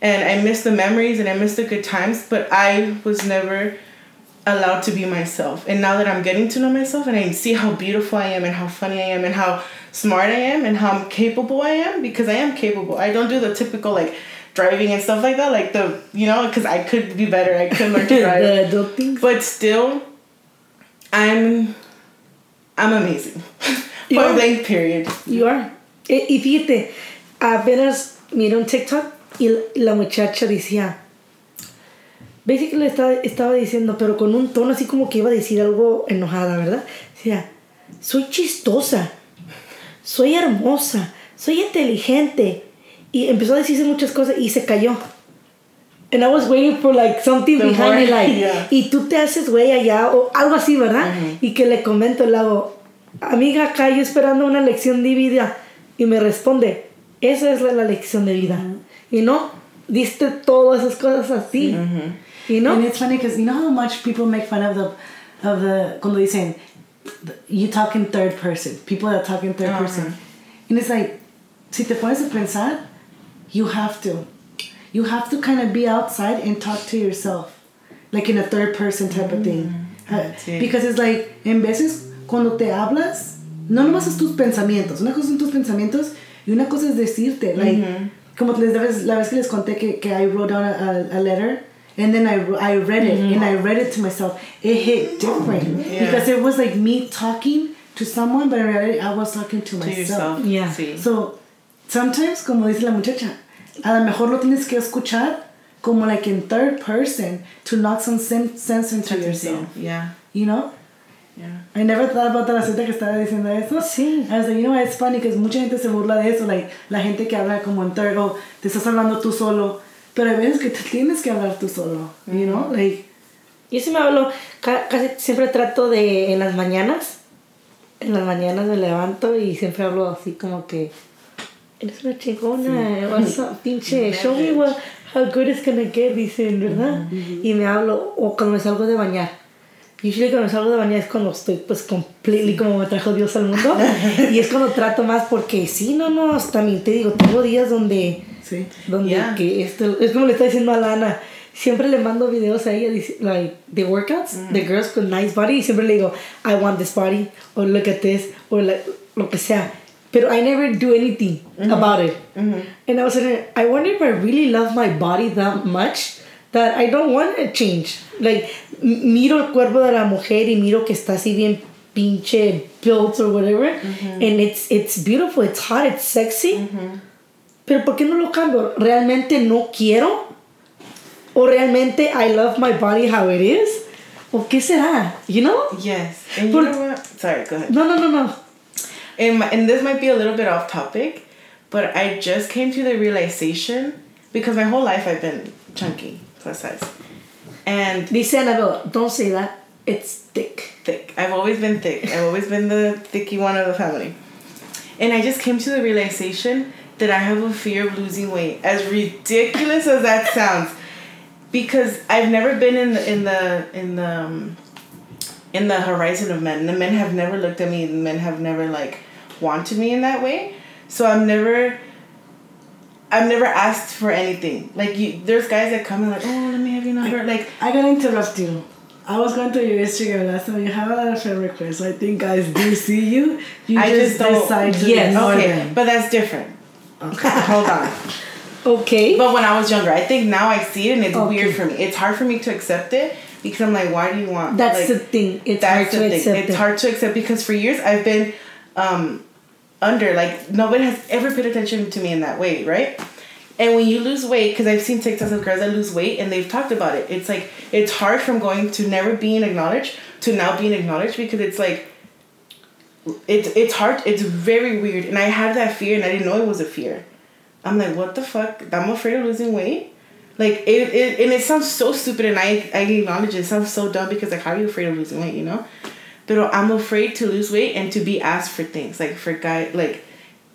and I miss the memories and I miss the good times, but I was never allowed to be myself. And now that I'm getting to know myself and I see how beautiful I am and how funny I am and how smart I am and how capable I am because I am capable. I don't do the typical like driving and stuff like that like the you know because I could be better. I could learn to (laughs) drive. the adult things. But still I'm I'm amazing. You Point blank period. You are. Y, y fíjate, apenas miré un TikTok y la- muchacha decía, basically estaba, estaba diciendo, pero con un tono así como que iba a decir algo enojada, ¿verdad? Decía, soy chistosa, soy hermosa, soy inteligente. Y empezó a decirse muchas cosas y se cayó. And I was waiting for like something The behind it, like, (laughs) yeah. y tú te haces güey allá o algo así, ¿verdad? Y que le comento, le hago, amiga, acá yo esperando una lección de vida. Y me responde, esa es la, la lección de vida. Y no, diste todas esas cosas así. Y no, And it's funny because you know how much people make fun of the, of the, cuando dicen, you talk in third person, people that talk in 3rd person. And it's like, si te pones a pensar, you have to. You have to kind of be outside and talk to yourself. Like in a third person type of thing. Uh, Sí. because it's like, en veces, cuando te hablas, no nomás es tus pensamientos. Una cosa son tus pensamientos y una cosa es decirte. Like, como les, la, vez, la vez que les conté que, que I wrote down a, a, a letter and then I, I read it and I read it to myself. It hit different Yeah. because it was like me talking to someone, but in reality, I was talking to To myself. yourself. Yeah. Sí. So, sometimes, como dice la muchacha, a lo mejor lo tienes que escuchar como like in third person to knock some sen- sense into yourself. Yeah. You know? Yeah. I never thought about that ahorita que estaba diciendo eso. Sí. I was like, you know it's funny because mucha gente se burla de eso, like la gente que habla como en third, o te estás hablando tú solo, pero hay veces que te tienes que hablar tú solo, you know? Like, yo sí me hablo, ca- casi siempre trato de, en las mañanas, en las mañanas me levanto y siempre hablo así como que, eres una chingona, what's up, (laughs) pinche, show me what, how good it's gonna get, dicen, ¿verdad? Y me hablo, o cuando me salgo de bañar. Usually cuando me salgo de bañar es cuando estoy pues completely como me trajo Dios al mundo. (laughs) y es cuando trato más porque sí, no, no, también te digo, tengo días donde sí. donde Yeah. que esto es como le está diciendo a Lana siempre le mando videos a ella like the workouts the girls with nice body y siempre le digo I want this body or look at this or like, lo que sea pero I never do anything mm-hmm. about it mm-hmm. and I was like I wonder if I really love my body that much that I don't want to change like miro el cuerpo de la mujer y miro que está así bien pinche built or whatever mm-hmm. and it's it's beautiful it's hot it's sexy pero ¿por qué no lo cambio? ¿Realmente no quiero? ¿O realmente I love my body how it is? ¿O qué será? You know? Yes. And you Por- know what? Sorry, go ahead. No, no, no, no. And, my, and this might be a little bit off topic, but I just came to the realization because my whole life I've been chunky, plus size, and Dice Annabelle, don't say that. It's thick. thick. I've always been thick. I've always been the thicky one of the family. And I just came to the realization that I have a fear of losing weight. As ridiculous as that sounds, because I've never been in the in the in the um, in the horizon of men. The men have never looked at me. The men have never like wanted me in that way. So I'm never. I've never asked for anything. Like you, there's guys that come and like, oh, let me have your number. Like I gotta interrupt you. I was going through your Instagram last time. You have a lot of friend requests. So I think guys do see you. You I just, just don't- decide to Yes. ignore okay, them. but that's different. Okay. (laughs) Hold on. Okay. But when I was younger, I think now I see it and it's Okay. weird for me. It's hard for me to accept it because I'm like, why do you want? That's like, the thing. It's hard to thing. accept. It's it. hard to accept because for years I've been um, under like nobody has ever paid attention to me in that way, right? And when you lose weight, because I've seen TikToks of girls that lose weight and they've talked about it. It's like it's hard from going to never being acknowledged to now being acknowledged because it's like it's it's hard. It's very weird, and I had that fear, and I didn't know it was a fear. I'm like, what the fuck? I'm afraid of losing weight. Like it, it and it sounds so stupid, and I I acknowledge it. it sounds so dumb because like, how are you afraid of losing weight? You know, but I'm afraid to lose weight and to be asked for things like for guy like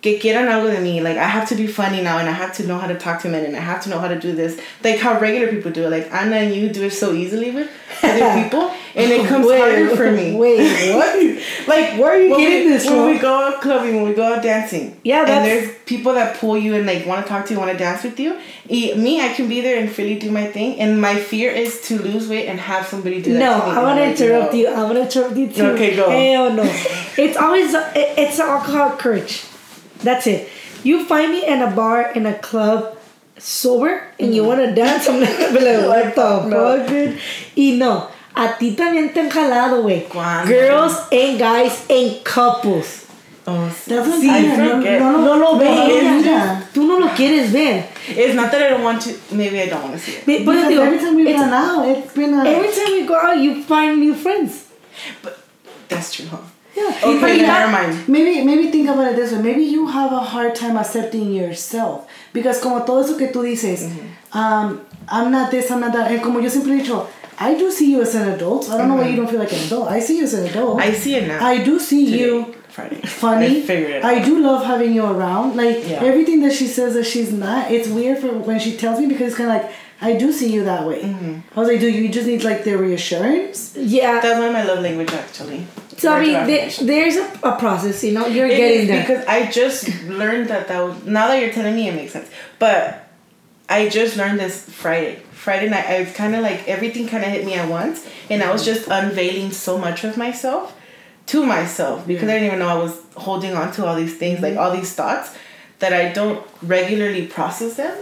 que quieran algo de mí. Like I have to be funny now, and I have to know how to talk to men, and I have to know how to do this. Like how regular people do it. Like Anna and you do it so easily with other (laughs) people, and it comes Wait, harder for me. wait, what? (laughs) like Where are you when getting we, this when we go out clubbing, when we go out dancing. Yeah, and there's people that pull you and like want to talk to you, want to dance with you. E- me, I can be there and freely do my thing, and my fear is to lose weight and have somebody do that. No, me, I want to interrupt you. I want to interrupt you too. Okay, go. Hell no. (laughs) it's always it, it's alcohol courage. That's it. You find me in a bar in a club sober and you mm-hmm. want to dance, I'm like, be like what the No. fuck, dude? Y no, a ti también te han jalado, güey. Girls and guys and couples. Oh, sí, No, no, no, lo ves. Tú no lo quieres ver. It's not that I don't want to. Maybe I don't want to see it. But Because digo, every time we've it's- gone out, it's been a. every time we go out, you find new friends. But that's true, huh? Yeah. Okay, never mind. Maybe, maybe think about it this way. Maybe you have a hard time accepting yourself. Because como todo eso que tú dices, um, I'm not this, I'm not that. And como yo siempre he dicho, I do see you as an adult. I don't know why you don't feel like an adult. I see you as an adult. I see it now. I do see Today, you Friday. (laughs) funny. I figured it out. I do love having you around. Like Yeah. everything that she says that she's not, it's weird for when she tells me because it's kind of like I do see you that way. Mm-hmm. I was like, do you just need like the reassurance? Yeah. That's one of my love language actually. So I mean, of there, there's a, a process, you know. You're It getting is there. because I just learned that that was now that you're telling me it makes sense. But I just learned this Friday. Friday night, I was kind of like everything kind of hit me at once, and I was just unveiling so much of myself to myself because I didn't even know I was holding on to all these things, like all these thoughts that I don't regularly process them.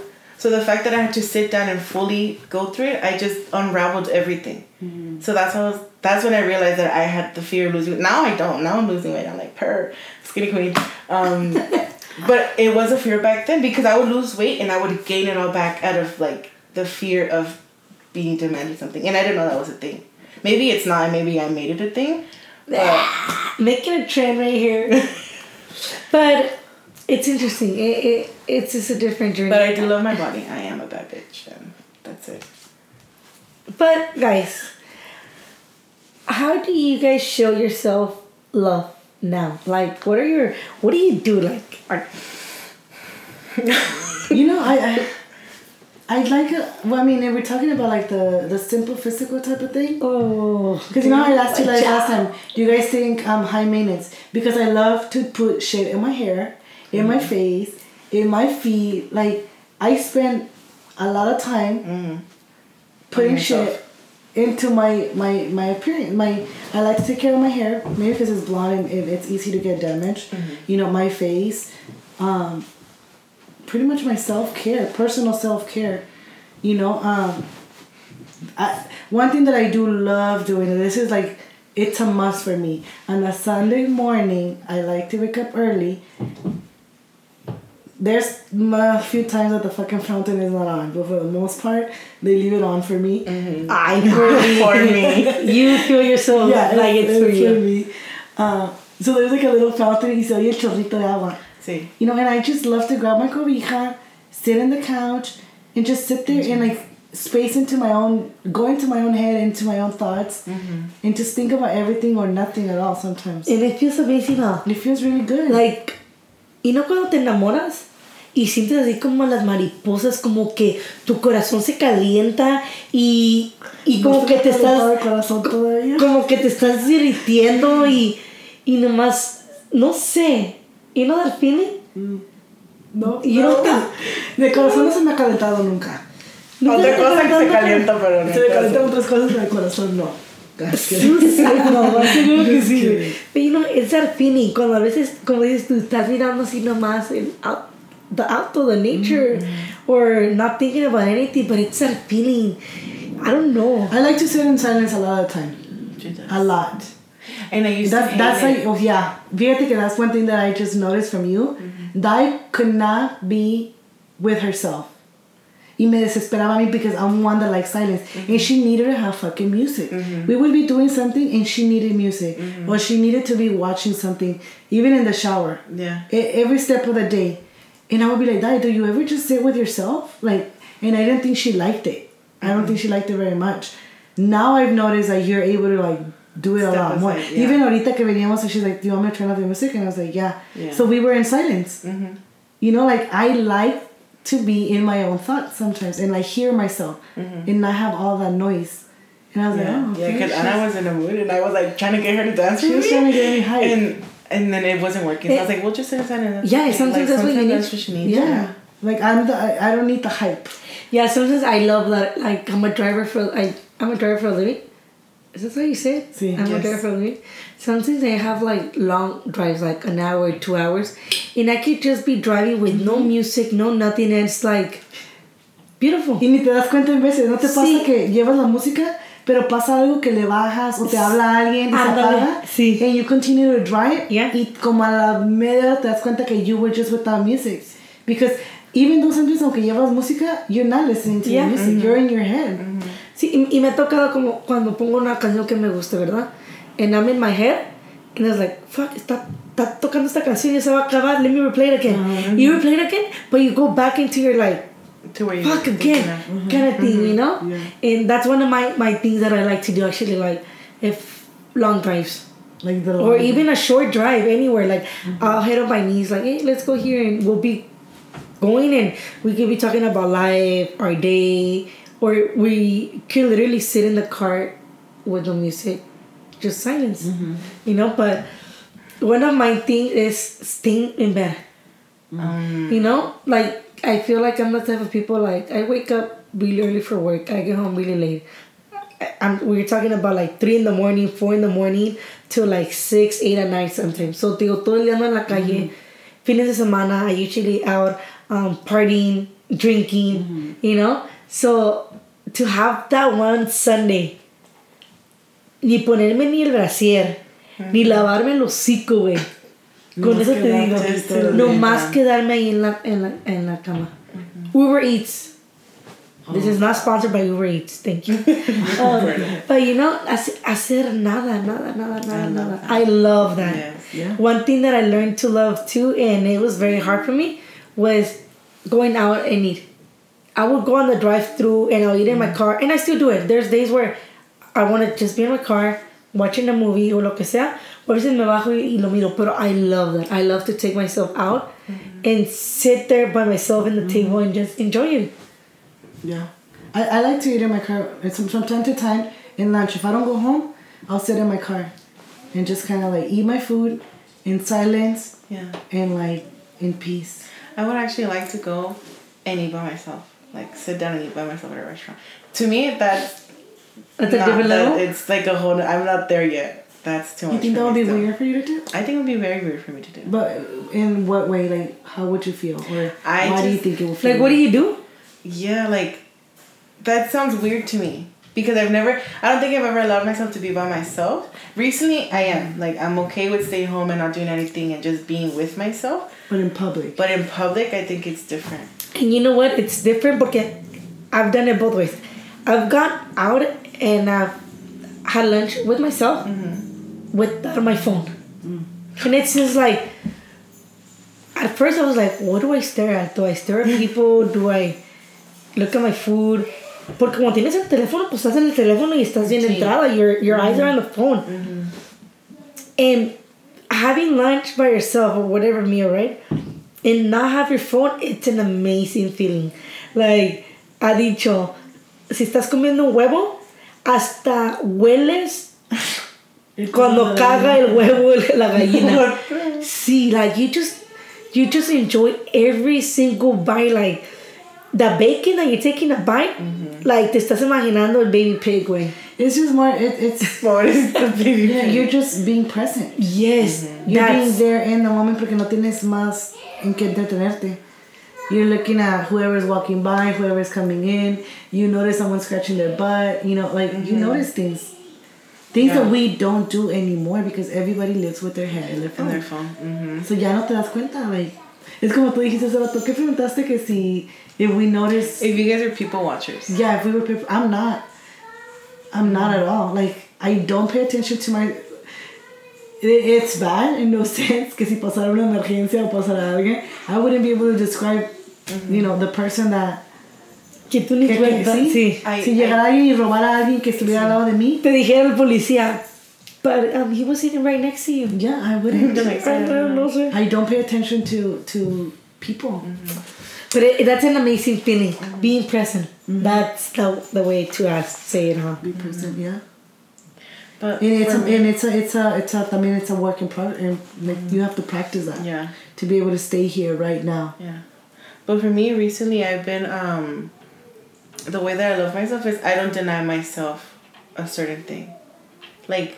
So the fact that I had to sit down and fully go through it, I just unraveled everything. So that's how was, that's when I realized that I had the fear of losing. Weight. Now I don't. Now I'm losing weight. I'm like per skinny queen. Um, (laughs) but it was a fear back then because I would lose weight and I would gain it all back out of like the fear of being demanded something, and I didn't know that was a thing. Maybe it's not. Maybe I made it a thing. But Making a trend right here. (laughs) but it's interesting. It, it, it's just a different journey. but I do love my body. I am a bad bitch, and that's it. But guys, how do you guys show yourself love now? Like, what are your what do you do? Like, are, you know, I, I, I like. A, well, I mean, we're talking about like the the simple physical type of thing. oh, Because you know, I asked you like last time. Do you guys think um high maintenance? Because I love to put shit in my hair, in my face, in my feet. Like I spend a lot of time putting shit into my my my appearance. My I like to take care of my hair. Maybe because it's blonde and it, it's easy to get damaged. You know, my face. Um, pretty much my self care, personal self care. You know, um, I, one thing that I do love doing, and this is like, it's a must for me. On a Sunday morning, I like to wake up early. There's a few times that the fucking fountain is not on, but for the most part, they leave it on for me. I (laughs) know. For me. (laughs) you feel yourself like it's, for you. me. Uh, so there's like a little fountain y se oye el chorrito de agua. See. You know, and I just love to grab my cobija, sit in the couch, and just sit there and like space into my own, go into my own head, into my own thoughts, and just think about everything or nothing at all sometimes. And it feels amazing, huh? It feels really good. Like, y no cuando te enamoras y sientes así como las mariposas, como que tu corazón se calienta y, y como No que te estás corazón todavía. como que te estás derritiendo y, y nomás, no sé, you know that feeling? No, You no. (laughs) De corazón no se me ha calentado nunca. ¿Nunca Otra cosa que se calienta, pero no. Se me caso. calientan otras cosas, pero el corazón no. (laughs) no, más seguro que sí, güey. Pero you know, it's that feeling, cuando a veces, como dices tú, estás mirando así nomás el out, the auto, the nature, mm-hmm. or not thinking about anything, but it's that feeling. I don't know. I like to sit in silence a lot of the time. A lot. And I used That's to that's hate like it. oh yeah. Fíjate que that's one thing that I just noticed from you. Mm-hmm. Dai could not be with herself. Y me desesperaba a mí because I'm one that likes silence. And mm-hmm. she needed to have fucking music. Mm-hmm. We would be doing something and she needed music. Mm-hmm. Or she needed to be watching something, even in the shower. Yeah. Every step of the day. And I would be like, Dai, do you ever just sit with yourself? Like, and I didn't think she liked it. I don't think she liked it very much. Now I've noticed that you're able to like do it a Step lot more. yeah. Even ahorita que veníamos, she's like, do you want me to turn off the music? And I was like, yeah. Yeah. So we were in silence. Mhm. You know, like I like to be in my own thoughts sometimes and like hear myself and not have all that noise. And I was Mm-hmm. Yeah, like, oh, yeah, because Anna was in a mood, and I was like trying to get her to dance She was me. trying to get me hyped. and and then it wasn't working. So I was like, "We'll just sit inside and Yeah, okay." sometimes like, that's what you sometimes need. That's what she needs. yeah. Like I'm the I, I don't need the hype. Yeah, sometimes I love that. Like I'm a driver for I I'm a driver for a living. Is that how you say it? Sí. I'm Yes. living. Sometimes I have like long drives, like an hour, two hours, and I could just be driving with no Mm-hmm. music, no nothing, and it's like beautiful. Y ni te das cuenta en veces, ¿no te pasa Sí. que llevas la música, pero pasa algo que le bajas o te habla alguien y se apaga? sí. And you continue to drive Yeah. y como a la media hora te das cuenta que you were just without music. Because even though sometimes aunque llevas música, you're not listening to Yeah. the music, you're in your head. Sí, y, y me ha tocado como cuando pongo una canción que me guste, ¿verdad? And I'm in my head, and it's like, fuck, está, está tocando esta canción y se va a acabar, let me replay it again. Ah, you replay it again, but you go back into your like, To where fuck again of- kind of thing, you mm-hmm. know? Yeah. And that's one of my, my things that I like to do actually, like if long drives. Like the Or even a short drive anywhere, like mm-hmm. I'll head on my knees, like, hey, let's go here and we'll be going and we could be talking about life, our day, or we could literally sit in the car with no music, just silence, you know? But one of my things is staying in bed. Um, You know, like I feel like I'm the type of people like I wake up really early for work. I get home really late. I- I'm, we're talking about like three in the morning, four in the morning, till like six, eight at night sometimes. So digo todo el día en la calle. Fines de semana, I usually out um, partying, drinking. You know, so to have that one Sunday, ni ponerme ni el brasier, ni lavarme el hocico, güey. Con Nomás eso te digo, ahí todo el no más quedarme ahí en la, en la, en la cama. Uber Eats. This is not sponsored by Uber Eats, thank you. (laughs) Um, but you know, hace- hacer nada, nada, nada, nada, nada. I love that. Yes. Yeah. One thing that I learned to love too, and it was very hard for me, was going out and eat. I would go on the drive through and I'll eat in my mm. car, and I still do it. There's days where I want to just be in my car watching a movie or lo que sea, o a veces me bajo y, y lo miro, pero I love that. I love to take myself out mm-hmm. and sit there by myself in the table and mm-hmm. just enjoy it. Yeah. I, I like to eat in my car It's from, from time to time in lunch. If I don't go home, I'll sit in my car and just kind of like eat my food in silence yeah. and like in peace. I would actually like to go and eat by myself. Like sit down and eat by myself at a restaurant. To me, that's At a different that- level. It's like a whole. I'm not there yet. That's too much. You think that would be still. weird for you to do? I think it would be very weird for me to do. But in what way? Like, how would you feel? Or I why do you think it will feel? Like, what do you do? Yeah, like that sounds weird to me because I've never. I don't think I've ever allowed myself to be by myself. Recently, I am like I'm okay with staying home and not doing anything and just being with myself. But in public. But in public, I think it's different. And you know what? It's different because I've done it both ways. I've gone out and I've had lunch with myself mm-hmm. without my phone. Mm. And it's just like, at first I was like, what do I stare at? Do I stare at people? Do I look at my food? Porque cuando tienes el teléfono, pues estás en el teléfono y estás bien Sí. entrada. Your, your eyes are mm-hmm. on the phone. Mm-hmm. And having lunch by yourself or whatever meal, right? And not have your phone, it's an amazing feeling. Like, ha dicho, si estás comiendo un huevo, hasta hueles cuando caga el huevo la (laughs) gallina. See, like you just you just enjoy every single bite. Like the bacon that you're taking a bite, mm-hmm. like te estás imaginando el baby pig, way. It's just more, it, it's, (laughs) What is the baby? yeah, you're just being present. Yes, mm-hmm. You're being there in the moment porque no tienes más en que entretenerte. You're looking at whoever's walking by, whoever's coming in. You notice someone scratching their butt. You know, like you notice things. Things Mm-hmm. Yeah. that we don't do anymore because everybody lives with their head in their On phone. their phone. hmm So ya no te das cuenta, like. Es como tú dijiste hace rato, ¿qué preguntaste que si if we notice If you guys are people watchers. yeah, if we were people, I'm not. I'm not at all. Like I don't pay attention to my. It, it's bad in no (laughs) sense que si pasara una emergencia o pasara alguien, I wouldn't be able to describe, you know, the person that. Que tú ni que- que- cuenta. sí. Sí. I- si I- llegara alguien y robara a alguien que estuviera al lado de mí, Te dijera el policía, but um, he was sitting right next to you. yeah, I (laughs) wouldn't. Like, I don't know. I don't pay attention to to people. But it, that's an amazing feeling, being present. That's the, the way to ask, say it, huh? Be present, yeah. But And it's a, and it's a it's a it's a I mean it's a work in progress and like you have to practice that yeah. to be able to stay here right now. Yeah. But for me recently I've been um the way that I love myself is I don't deny myself a certain thing. Like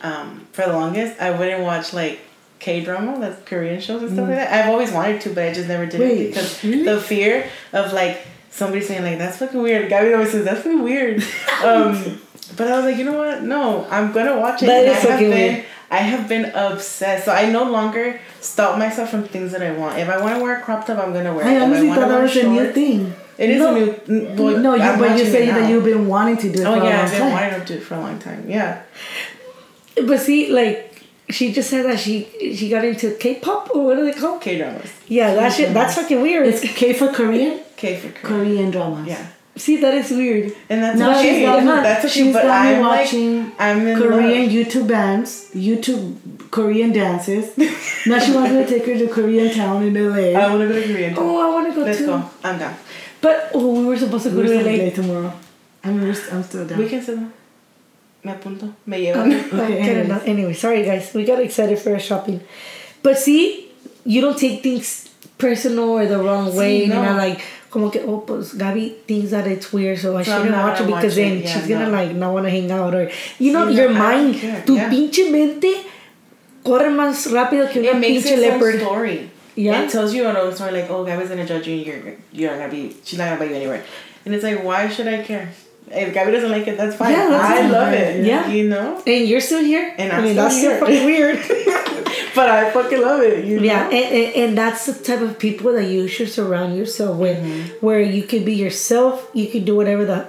um for the longest I wouldn't watch like K drama, that's Korean shows and stuff like that. I've always wanted to, but I just never did Wait, it because really? the fear of like somebody saying like that's fucking weird. Gabby always says that's fucking weird. (laughs) um but I was like, you know what? No, I'm gonna watch it. That is I have fucking been weird. I have been obsessed. So I no longer stop myself from things that I want. If I want to wear a crop top, I'm gonna wear it. I honestly wanna thought that was a new thing. It is no, a new. Well, no, you, I'm but you say that you've been wanting to do it Oh for a yeah, I've been time. wanting to do it for a long time. Yeah. But see, like, she just said that she she got into K-pop or what do they call? K dramas. Yeah, that shit. That's fucking weird. It's K for Korean, K for Korean. Korean dramas. Yeah. See, that is weird. And that's Now okay. she's that's okay. she's But I'm watching like, I'm in Korean love. YouTube bands, YouTube Korean dances. now she wants me to take her to Korean town in LA. I want to go to Korean. too. Oh, I want to go Let's too. go. I'm down. But oh, we were supposed to go We're to still LA. tomorrow. I mean, I'm still down. We can sit. Me apunto. Me llevan. Okay, no- (laughs) anyway, sorry guys, we got excited for our shopping, but see, you don't take things personal or the wrong way. no. You know, like como que oh, pues Gaby thinks that it's weird, so I So shouldn't watch it because watch then it. Yeah, she's gonna like not want to hang out or you know Sí, your no, mind, tu yeah. pinche mente corre más rápido que It una makes pinche its own leopard. story. Yeah. It tells you an own story like, oh, Gabby's gonna judge you. You're you're not gonna be. She's not gonna buy you anywhere. And it's like, why should I care? If Gabby doesn't like it, that's fine. Yeah, that's I fine. love it. Yeah. You know. And you're still here. And I I'm mean, still that's here. fucking (laughs) weird. But I fucking love it. You Yeah, know? and, and, and that's the type of people that you should surround yourself with, Mm-hmm. where you could be yourself, you could do whatever the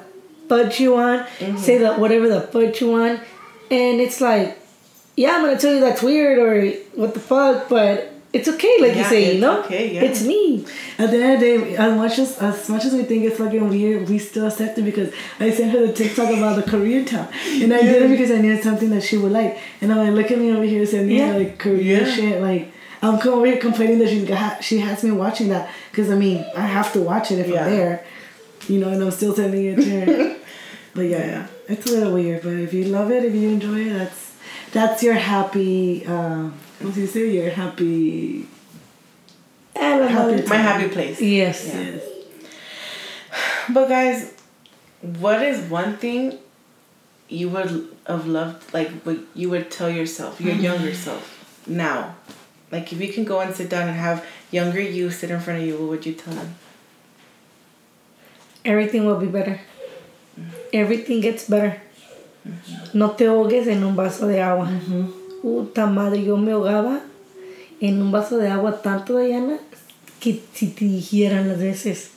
fudge you want, Mm-hmm. say that whatever the fudge you want, and it's like, yeah, I'm gonna tell you that's weird or what the fuck, but it's okay, like you Yeah, say, you know, okay, yeah. it's me. At the end of the day, as much as as much as we think it's fucking weird, we still accept it because I sent her the TikTok about the Korean town, and I did it because I needed something that she would like. And I'm like, look at me over here sending Yeah. her like Korean Yeah. shit. Like I'm over here complaining that she got, she has me watching that because I mean I have to watch it if Yeah. I'm there, you know, and I'm still sending it to her. (laughs) but yeah, yeah, it's a little weird. But if you love it, if you enjoy it, that's that's your happy. Um, what do you say? Your happy. I don't know. Happy My happy place. Yes. Yes. But guys, what is one thing you would have loved, like what you would tell yourself, your mm-hmm. younger self, now? Like if you can go and sit down and have younger you sit in front of you, what would you tell them? Everything will be better. Everything gets better. Mm-hmm. No te ahogues en un vaso de agua. Mm-hmm. Puta madre, yo me ahogaba en un vaso de agua tanto, Diana, que si te dijeran las veces.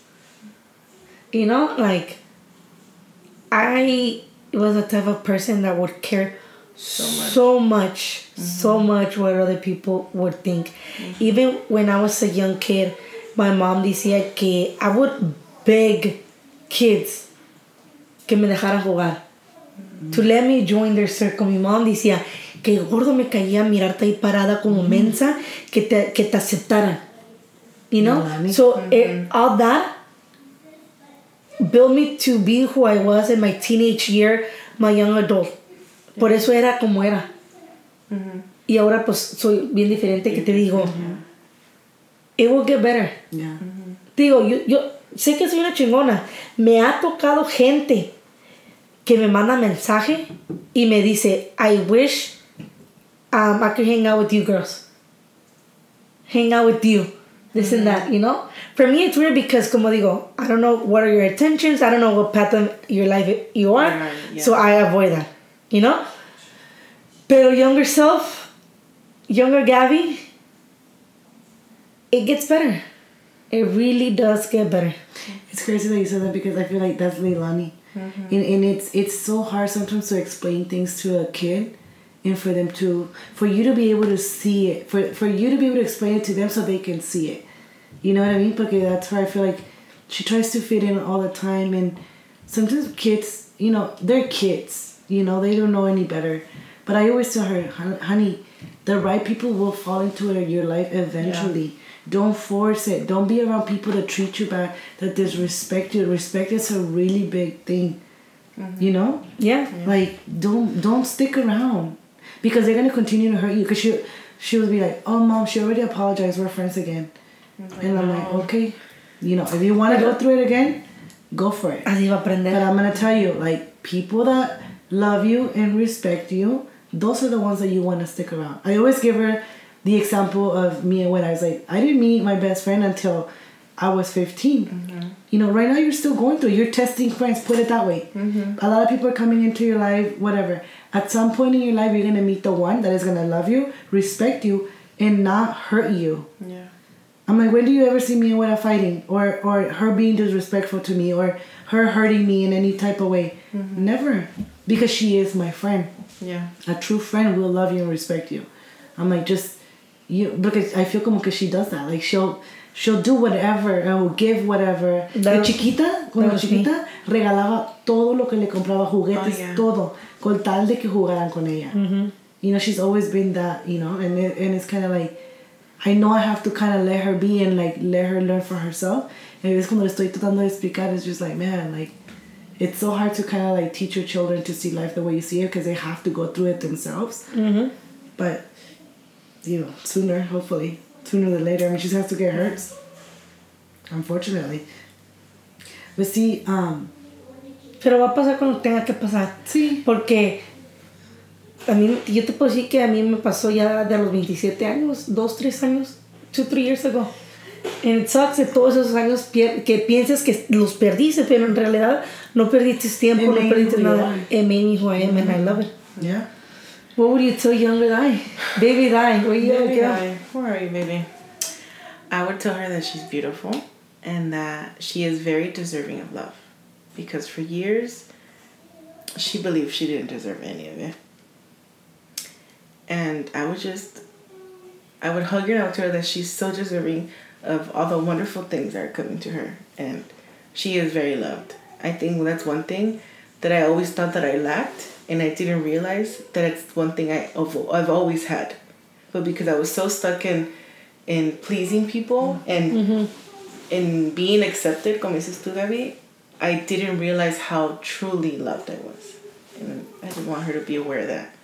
You know, like, I was the type of person that would care so much, so much, what other people would think. Even when I was a young kid, my mom decía que I would beg kids que me dejaran jugar. To let me join their circle. Mi mom decía que gordo me caía mirarte ahí parada como mensa, que te, que te aceptaran. You know? Mami. So, it, all that built me to be who I was in my teenage year, my young adult. Por eso era como era. Y ahora pues soy bien diferente que te digo, it will get better. Yeah. Te digo, yo, yo sé que soy una chingona. Me ha tocado gente que me manda mensaje y me dice, I wish um, I could hang out with you girls. Hang out with you. this Mm-hmm. and that, you know? For me, it's weird because, como digo, I don't know what are your intentions. I don't know what path of your life you are. Right, yeah. So I avoid that, you know? Pero younger self, younger Gabby, it gets better. It really does get better. It's crazy that you said that because I feel like that's Leilani. And, and it's it's so hard sometimes to explain things to a kid and for them to for you to be able to see it for for you to be able to explain it to them so they can see it. You know what I mean? Because that's where I feel like she tries to fit in all the time and sometimes kids, you know, they're kids. You know, they don't know any better. But I always tell her, honey, the right people will fall into your life eventually. Don't force it. Don't be around people that treat you bad, that disrespect you. Respect is a really big thing. Mm-hmm. You know? Yeah. Like don't don't stick around because they're gonna continue to hurt you. Cause she she would be like, oh mom, she already apologized. We're friends again. And I'm like, okay, you know, if you want to go through it again, go for it. Así va a But. I'm gonna tell you, like people that love you and respect you, those are the ones that you want to stick around. I always give her the example of me and when I was like, I didn't meet my best friend until I was 15. Mm-hmm. You know, right now you're still going through. You're testing friends. Put it that way. Mm-hmm. A lot of people are coming into your life. Whatever. At some point in your life, you're gonna meet the one that is gonna love you, respect you, and not hurt you. Yeah. I'm like, when do you ever see me and Weta fighting, or or her being disrespectful to me, or her hurting me in any type of way? Mm-hmm. Never, because she is my friend. Yeah. A true friend will love you and respect you. I'm like, just you because I feel como que she does that. Like she'll she'll do whatever and will give whatever. That- de chiquita, cuando that was me. chiquita, regalaba todo lo que le compraba, juguetes, Oh, yeah. todo, con tal de que jugaran con ella. You know, she's always been that, you know, and it, and it's kind of like, I know I have to kind of let her be and like let her learn for herself. And es cuando le estoy tratando de explicar, it's just like, man, like, it's so hard to kind of like teach your children to see life the way you see it because they have to go through it themselves. Mm-hmm. But, you know, sooner, hopefully, sooner than later. I mean, she has to get hurt. Unfortunately. But see, um, Pero va a pasar cuando tenga que pasar. sí, Porque a mí, yo te puedo decir que a mí me pasó ya de los 27 años, 2, 3 años, 2, 3 years ago. It sucks de todos esos años que piensas que los perdiste, pero en realidad no perdiste tiempo, It no perdiste nada. It made me who I am and I love it. yeah. What would you tell younger Di? Baby Di, where you Baby, girl? I- where are you, baby? I would tell her that she's beautiful and that she is very deserving of love. Because for years, she believed she didn't deserve any of it. And I would just, I would hug her and tell her that she's so deserving of all the wonderful things that are coming to her. And she is very loved. I think that's one thing that I always thought that I lacked. And I didn't realize that it's one thing I, I've I've always had but because I was so stuck in in pleasing people and mm-hmm. in being accepted, como dices tú, Gabi, I didn't realize how truly loved I was. And I didn't want her to be aware of that.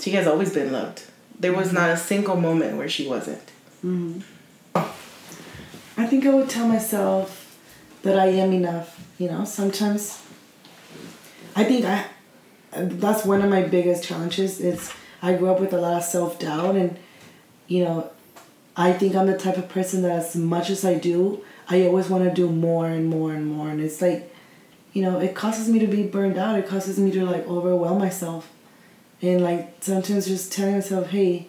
She has always been loved. There was mm-hmm. not a single moment where she wasn't. Mm-hmm. I think I would tell myself that I am enough. You know, sometimes I think I that's one of my biggest challenges is I grew up with a lot of self doubt and you know I think I'm the type of person that as much as I do I always want to do more and more and more. And it's like you know it causes me to be burned out. It causes me to like overwhelm myself. And like sometimes just telling myself hey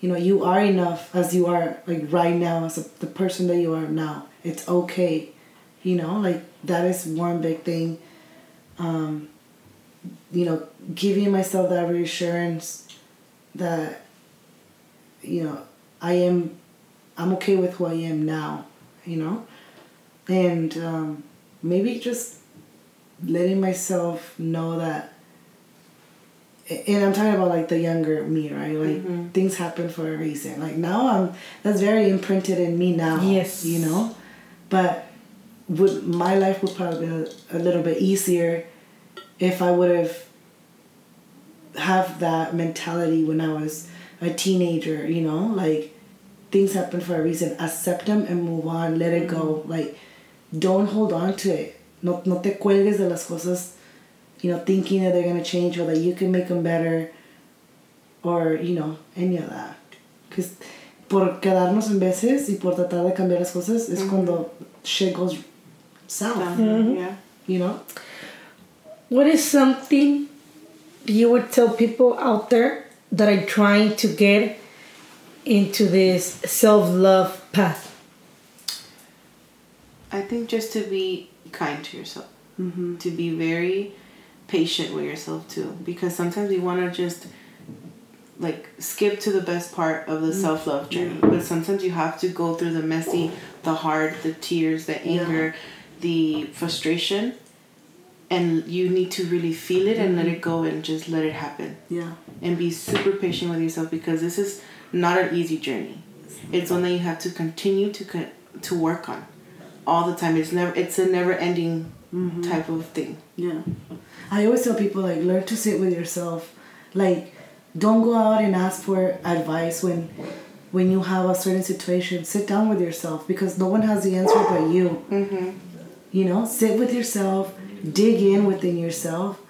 you know you are enough as you are like right now as a, the person that you are now. It's okay. You know like that is one big thing. Um you know giving myself that reassurance that you know i am i'm okay with who i am now you know and um maybe just letting myself know that and I'm talking about like the younger me, right? Like things happen for a reason. Like now I'm that's very imprinted in me now. Yes. You know? But would my life would probably be a, a little bit easier if I would have have that mentality when I was a teenager, you know? Like things happen for a reason. Accept them and move on. Let it go. Like don't hold on to it. No, no te cuelgues de las cosas you know, thinking that they're gonna change or that you can make them better, or you know, any of that. Because por quedarnos en veces y por tratar de cambiar las cosas es cuando shit goes south, mm-hmm. Yeah. you know? What is something you would tell people out there that are trying to get into this self love path? I think just to be kind to yourself, mm-hmm. to be very patient with yourself too, because sometimes you want to just like skip to the best part of the mm. self love journey, but sometimes you have to go through the messy, the hard, the tears, the anger, the frustration, and you need to really feel it and let it go and just let it happen Yeah. and be super patient with yourself because this is not an easy journey. It's one that you have to continue to to work on all the time. It's never it's a never ending type of thing. Yeah. I always tell people like learn to sit with yourself. Like don't go out and ask for advice when when you have a certain situation. Sit down with yourself because no one has the answer but you. Mm-hmm. You know, sit with yourself, dig in within yourself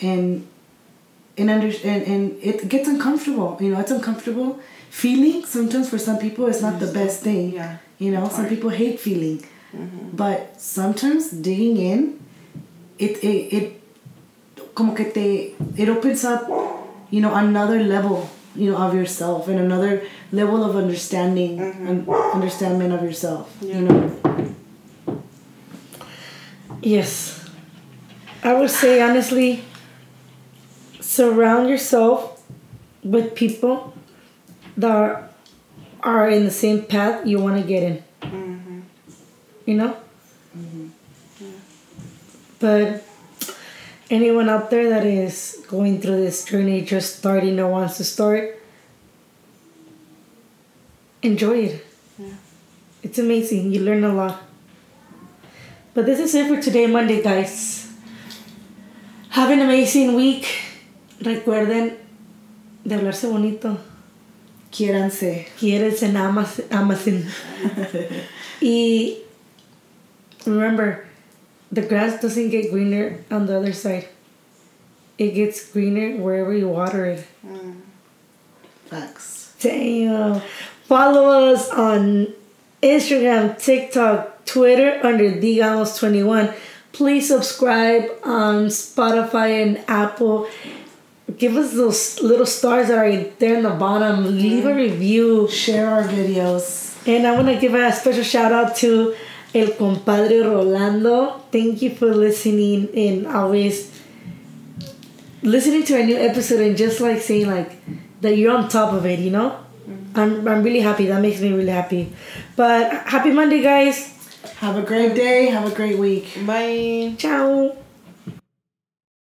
and and under and, and it gets uncomfortable. You know, it's uncomfortable. Feeling sometimes for some people it's not the best thing. Yeah. You know, some people hate feeling. Mhm. But sometimes digging in, it, it, it como que te, it opens up, you know, another level, you know, of yourself and another level of understanding and understanding of yourself, yeah. you know. Yes. I would say honestly, surround yourself with people that are, are in the same path you want to get in. Mm-hmm. You know? Mm-hmm. But anyone out there that is going through this journey, just starting or wants to start, enjoy it. It's amazing. You learn a lot. But this is it for today, Monday, guys. Have an amazing week. Recuerden de hablarse bonito. Quiéranse. Quiérense, amas, amasen. y remember, the grass doesn't get greener on the other side. It gets greener wherever you water it. Mm. Facts. Damn. Follow us on Instagram, TikTok, Twitter under Digamos21. Please subscribe on Spotify and Apple. Give us those little stars that are there in the bottom. Leave a review. Share our videos. And I want to give a special shout out to El Compadre Rolando. Thank you for listening and always listening to a new episode and just like saying like that you're on top of it, you know? Mm-hmm. I'm, I'm really happy. That makes me really happy. But happy Monday, guys. Have a great day. Have a great week. Bye. Ciao.